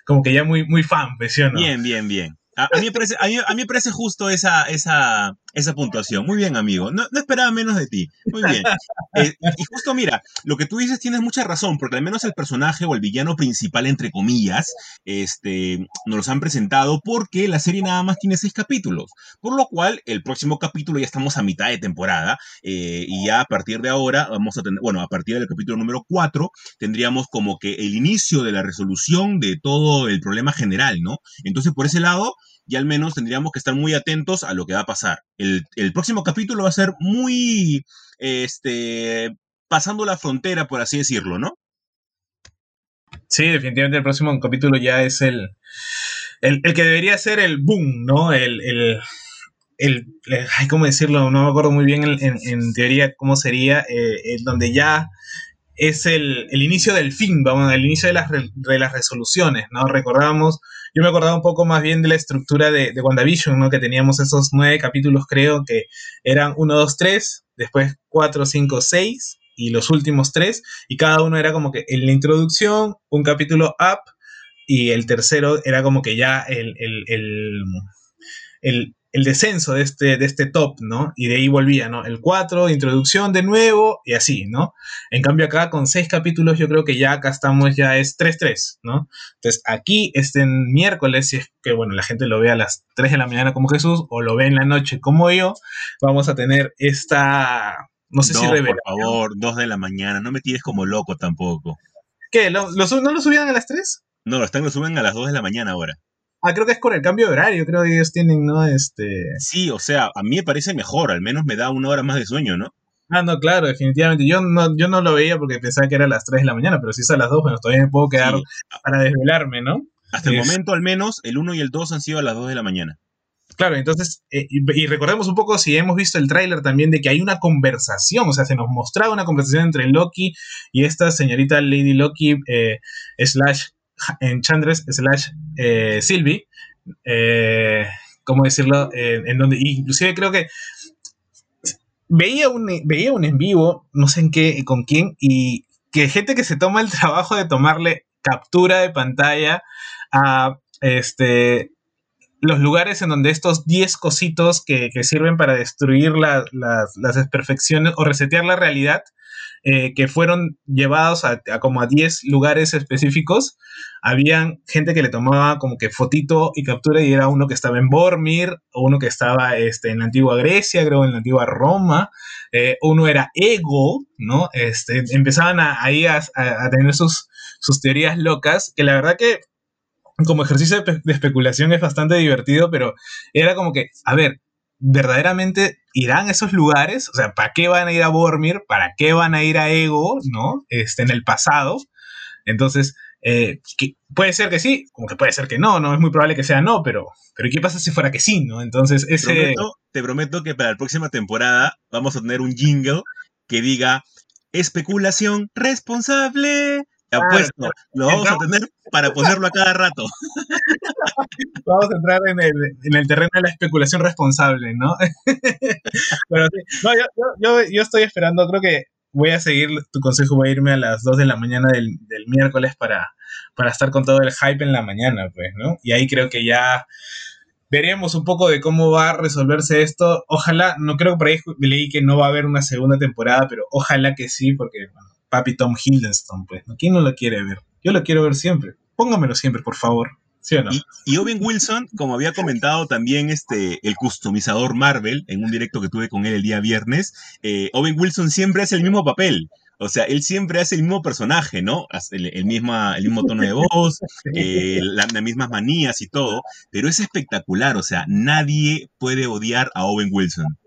como que ya muy, muy fan, ¿sí no? Bien, bien, bien. A, mí me parece, a, mí, me parece justo esa, esa, esa puntuación. Muy bien, amigo. No, esperaba menos de ti. Muy bien. Eh, y justo mira, lo que tú dices tienes mucha razón, porque al menos el personaje o el villano principal, entre comillas, este, nos los han presentado porque la serie nada más tiene seis capítulos. Por lo cual, el próximo capítulo ya estamos a mitad de temporada eh, y ya a partir de ahora vamos a tener, bueno, a partir del capítulo número 4 tendríamos como que el inicio de la resolución de todo el problema general, ¿no? Entonces, por ese lado, y al menos tendríamos que estar muy atentos a lo que va a pasar. El, próximo capítulo va a ser muy, este, pasando la frontera, por así decirlo, ¿no? Sí, definitivamente el próximo capítulo ya es el, el, que debería ser el boom, ¿no? El, el, el, ¿cómo decirlo? No me acuerdo muy bien en, teoría cómo sería, eh, donde ya es el, inicio del fin, vamos, el inicio de las, de las resoluciones, ¿no? Recordamos yo me acordaba un poco más bien de la estructura de, de WandaVision, ¿no? Que teníamos esos nueve capítulos, creo que eran uno, dos, tres, después cuatro, cinco, seis, y los últimos tres, y cada uno era como que en la introducción, un capítulo up, y el tercero era como que ya el, el, el el descenso de este, de este top, ¿no? Y de ahí volvía, ¿no? El 4, introducción de nuevo y así, ¿no? En cambio acá con 6 capítulos yo creo que ya acá estamos, ya es 3-3, ¿no? Entonces aquí este miércoles, si es que, bueno, la gente lo ve a las 3 de la mañana como Jesús o lo ve en la noche como yo, vamos a tener esta... No sé si Por favor, 2 de la mañana, no me tires como loco tampoco. ¿Qué? ¿Lo, no lo subían a las 3? No, lo están lo suben a las 2 de la mañana ahora. Ah, creo que es con el cambio de horario, creo que ellos tienen, ¿no? Este... Sí, o sea, a mí me parece mejor, al menos me da una hora más de sueño, ¿no? Ah, no, claro, definitivamente. Yo no, yo no lo veía porque pensaba que era a las 3 de la mañana, pero si es a las 2, bueno, todavía me puedo quedar para desvelarme, ¿no? Hasta el momento, al menos, el 1 y el 2 han sido a las 2 de la mañana. Claro, entonces, eh, y, recordemos un poco si hemos visto el tráiler también de que hay una conversación, o sea, se nos mostraba una conversación entre Loki y esta señorita Lady Loki eh, slash Enchantress slash eh, Sylvie, eh, ¿cómo decirlo? Eh, en donde, inclusive creo que veía un, veía un en vivo, no sé en qué, con quién, y que gente que se toma el trabajo de tomarle captura de pantalla a este los lugares en donde estos 10 cositos que, sirven para destruir las desperfecciones o resetear la realidad eh, que fueron llevados a, como a 10 lugares específicos, habían gente que le tomaba como que fotito y captura y era uno que estaba en Bormir, uno que estaba este, en la antigua Grecia, creo en la antigua Roma, eh, uno era Ego, ¿no? Este, empezaban a, ahí a, tener sus, sus teorías locas, que la verdad que como ejercicio de, especulación es bastante divertido, pero era como que, a ver, verdaderamente irán a esos lugares, o sea, ¿para qué van a ir a Bormir? ¿Para qué van a ir a Ego, no? Este, en el pasado. Entonces, eh, puede ser que sí, como que puede ser que no, no es muy probable que sea no, pero, pero ¿qué pasa si fuera que sí, no? Entonces, ese... te prometo que para la próxima temporada vamos a tener un jingle que diga especulación responsable. Apuesto, lo vamos a tener para ponerlo a cada rato. Vamos a entrar en el, en el terreno de la especulación responsable, ¿no? No, yo, estoy esperando, creo que voy a seguir tu consejo, voy a irme a las 2 de la mañana del, miércoles para, estar con todo el hype en la mañana, pues, ¿no? Y ahí creo que ya veremos un poco de cómo va a resolverse esto. Ojalá, no creo que por ahí leí que no va a haber una segunda temporada, pero ojalá que sí, porque papi Tom Hiddleston, pues. ¿quién no lo quiere ver? Yo lo quiero ver siempre. Póngamelo siempre, por favor. ¿Sí o no? Y, Owen Wilson, como había comentado también este, el customizador Marvel en un directo que tuve con él el día viernes, eh, Owen Wilson siempre hace el mismo papel. O sea, él siempre hace el mismo personaje, ¿no? El, el, misma, el mismo tono de voz, eh, las mismas manías y todo, pero es espectacular, o sea, nadie puede odiar a Owen Wilson.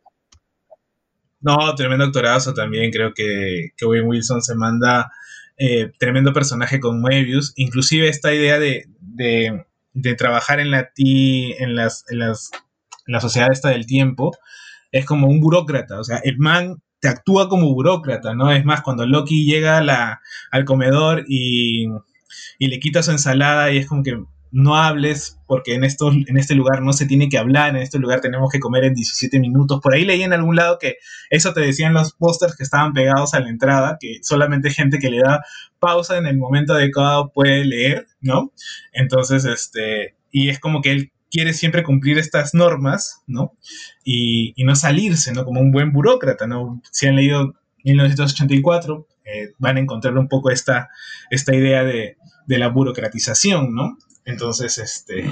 No, tremendo actorazo también, creo que, que Owen Wilson se manda eh, tremendo personaje con Moebius, inclusive esta idea de, de, de trabajar en la, en, las, en, las, la sociedad esta del tiempo, es como un burócrata, o sea, el man te actúa como burócrata, ¿no? Es más, cuando Loki llega al comedor y, le quita su ensalada y es como que no hables porque en, estos, en este lugar no se tiene que hablar, en este lugar tenemos que comer en 17 minutos. Por ahí leí en algún lado que eso te decían los pósters que estaban pegados a la entrada, que solamente gente que le da pausa en el momento adecuado puede leer, ¿no? Entonces, este, y es como que él quiere siempre cumplir estas normas, ¿no? Y, no salirse, ¿no? Como un buen burócrata, ¿no? Si han leído 1984, eh, van a encontrar un poco esta, esta idea de, la burocratización, ¿no? Entonces, este...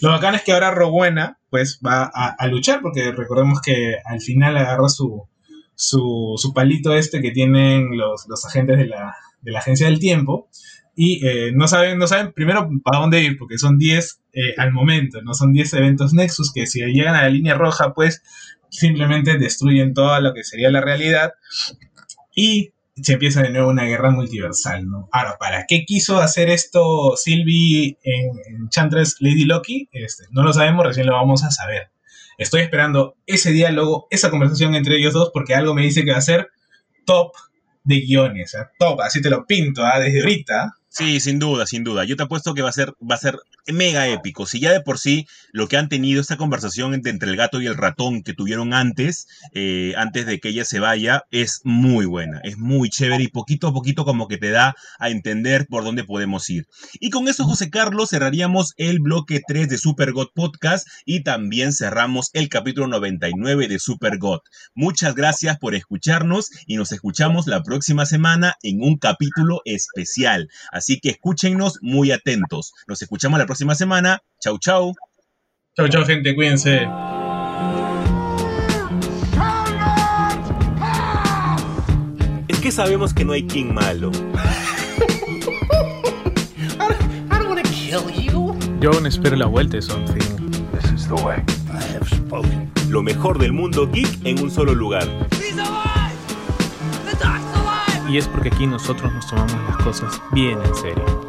Lo bacán es que ahora Rowena, pues, va a, luchar, porque recordemos que al final agarra su, su, palito este que tienen los, los agentes de la, de la Agencia del Tiempo, y eh, no, saben, no saben primero para dónde ir, porque son 10 eh, al momento, no son 10 eventos Nexus que si llegan a la línea roja, pues simplemente destruyen todo lo que sería la realidad y se empieza de nuevo una guerra multiversal, ¿no? Ahora, ¿para qué quiso hacer esto Sylvie en, en Chantress Lady Loki? Este, no lo sabemos, recién lo vamos a saber. Estoy esperando ese diálogo, esa conversación entre ellos dos, porque algo me dice que va a ser top de guiones, ¿eh? top, así te lo pinto, ¿ah? desde ahorita. Sí, sin duda, sin duda. Yo te apuesto que va a ser, va a ser mega épico. Si ya de por sí lo que han tenido esta conversación entre, el gato y el ratón que tuvieron antes, eh, antes de que ella se vaya, es muy buena, es muy chévere y poquito a poquito como que te da a entender por dónde podemos ir. Y con eso, José Carlos, cerraríamos el bloque 3 de Super God Podcast y también cerramos el capítulo 99 de Super God. Muchas gracias por escucharnos y nos escuchamos la próxima semana en un capítulo especial. Así que escúchennos muy atentos. Nos escuchamos la próxima semana. Chau, chau. Chau, chau, gente. Cuídense. Es que sabemos que no hay quien malo. Yo aún espero la vuelta de Something. Lo mejor del mundo geek en un solo lugar. Y es porque aquí nosotros nos tomamos las cosas bien en serio.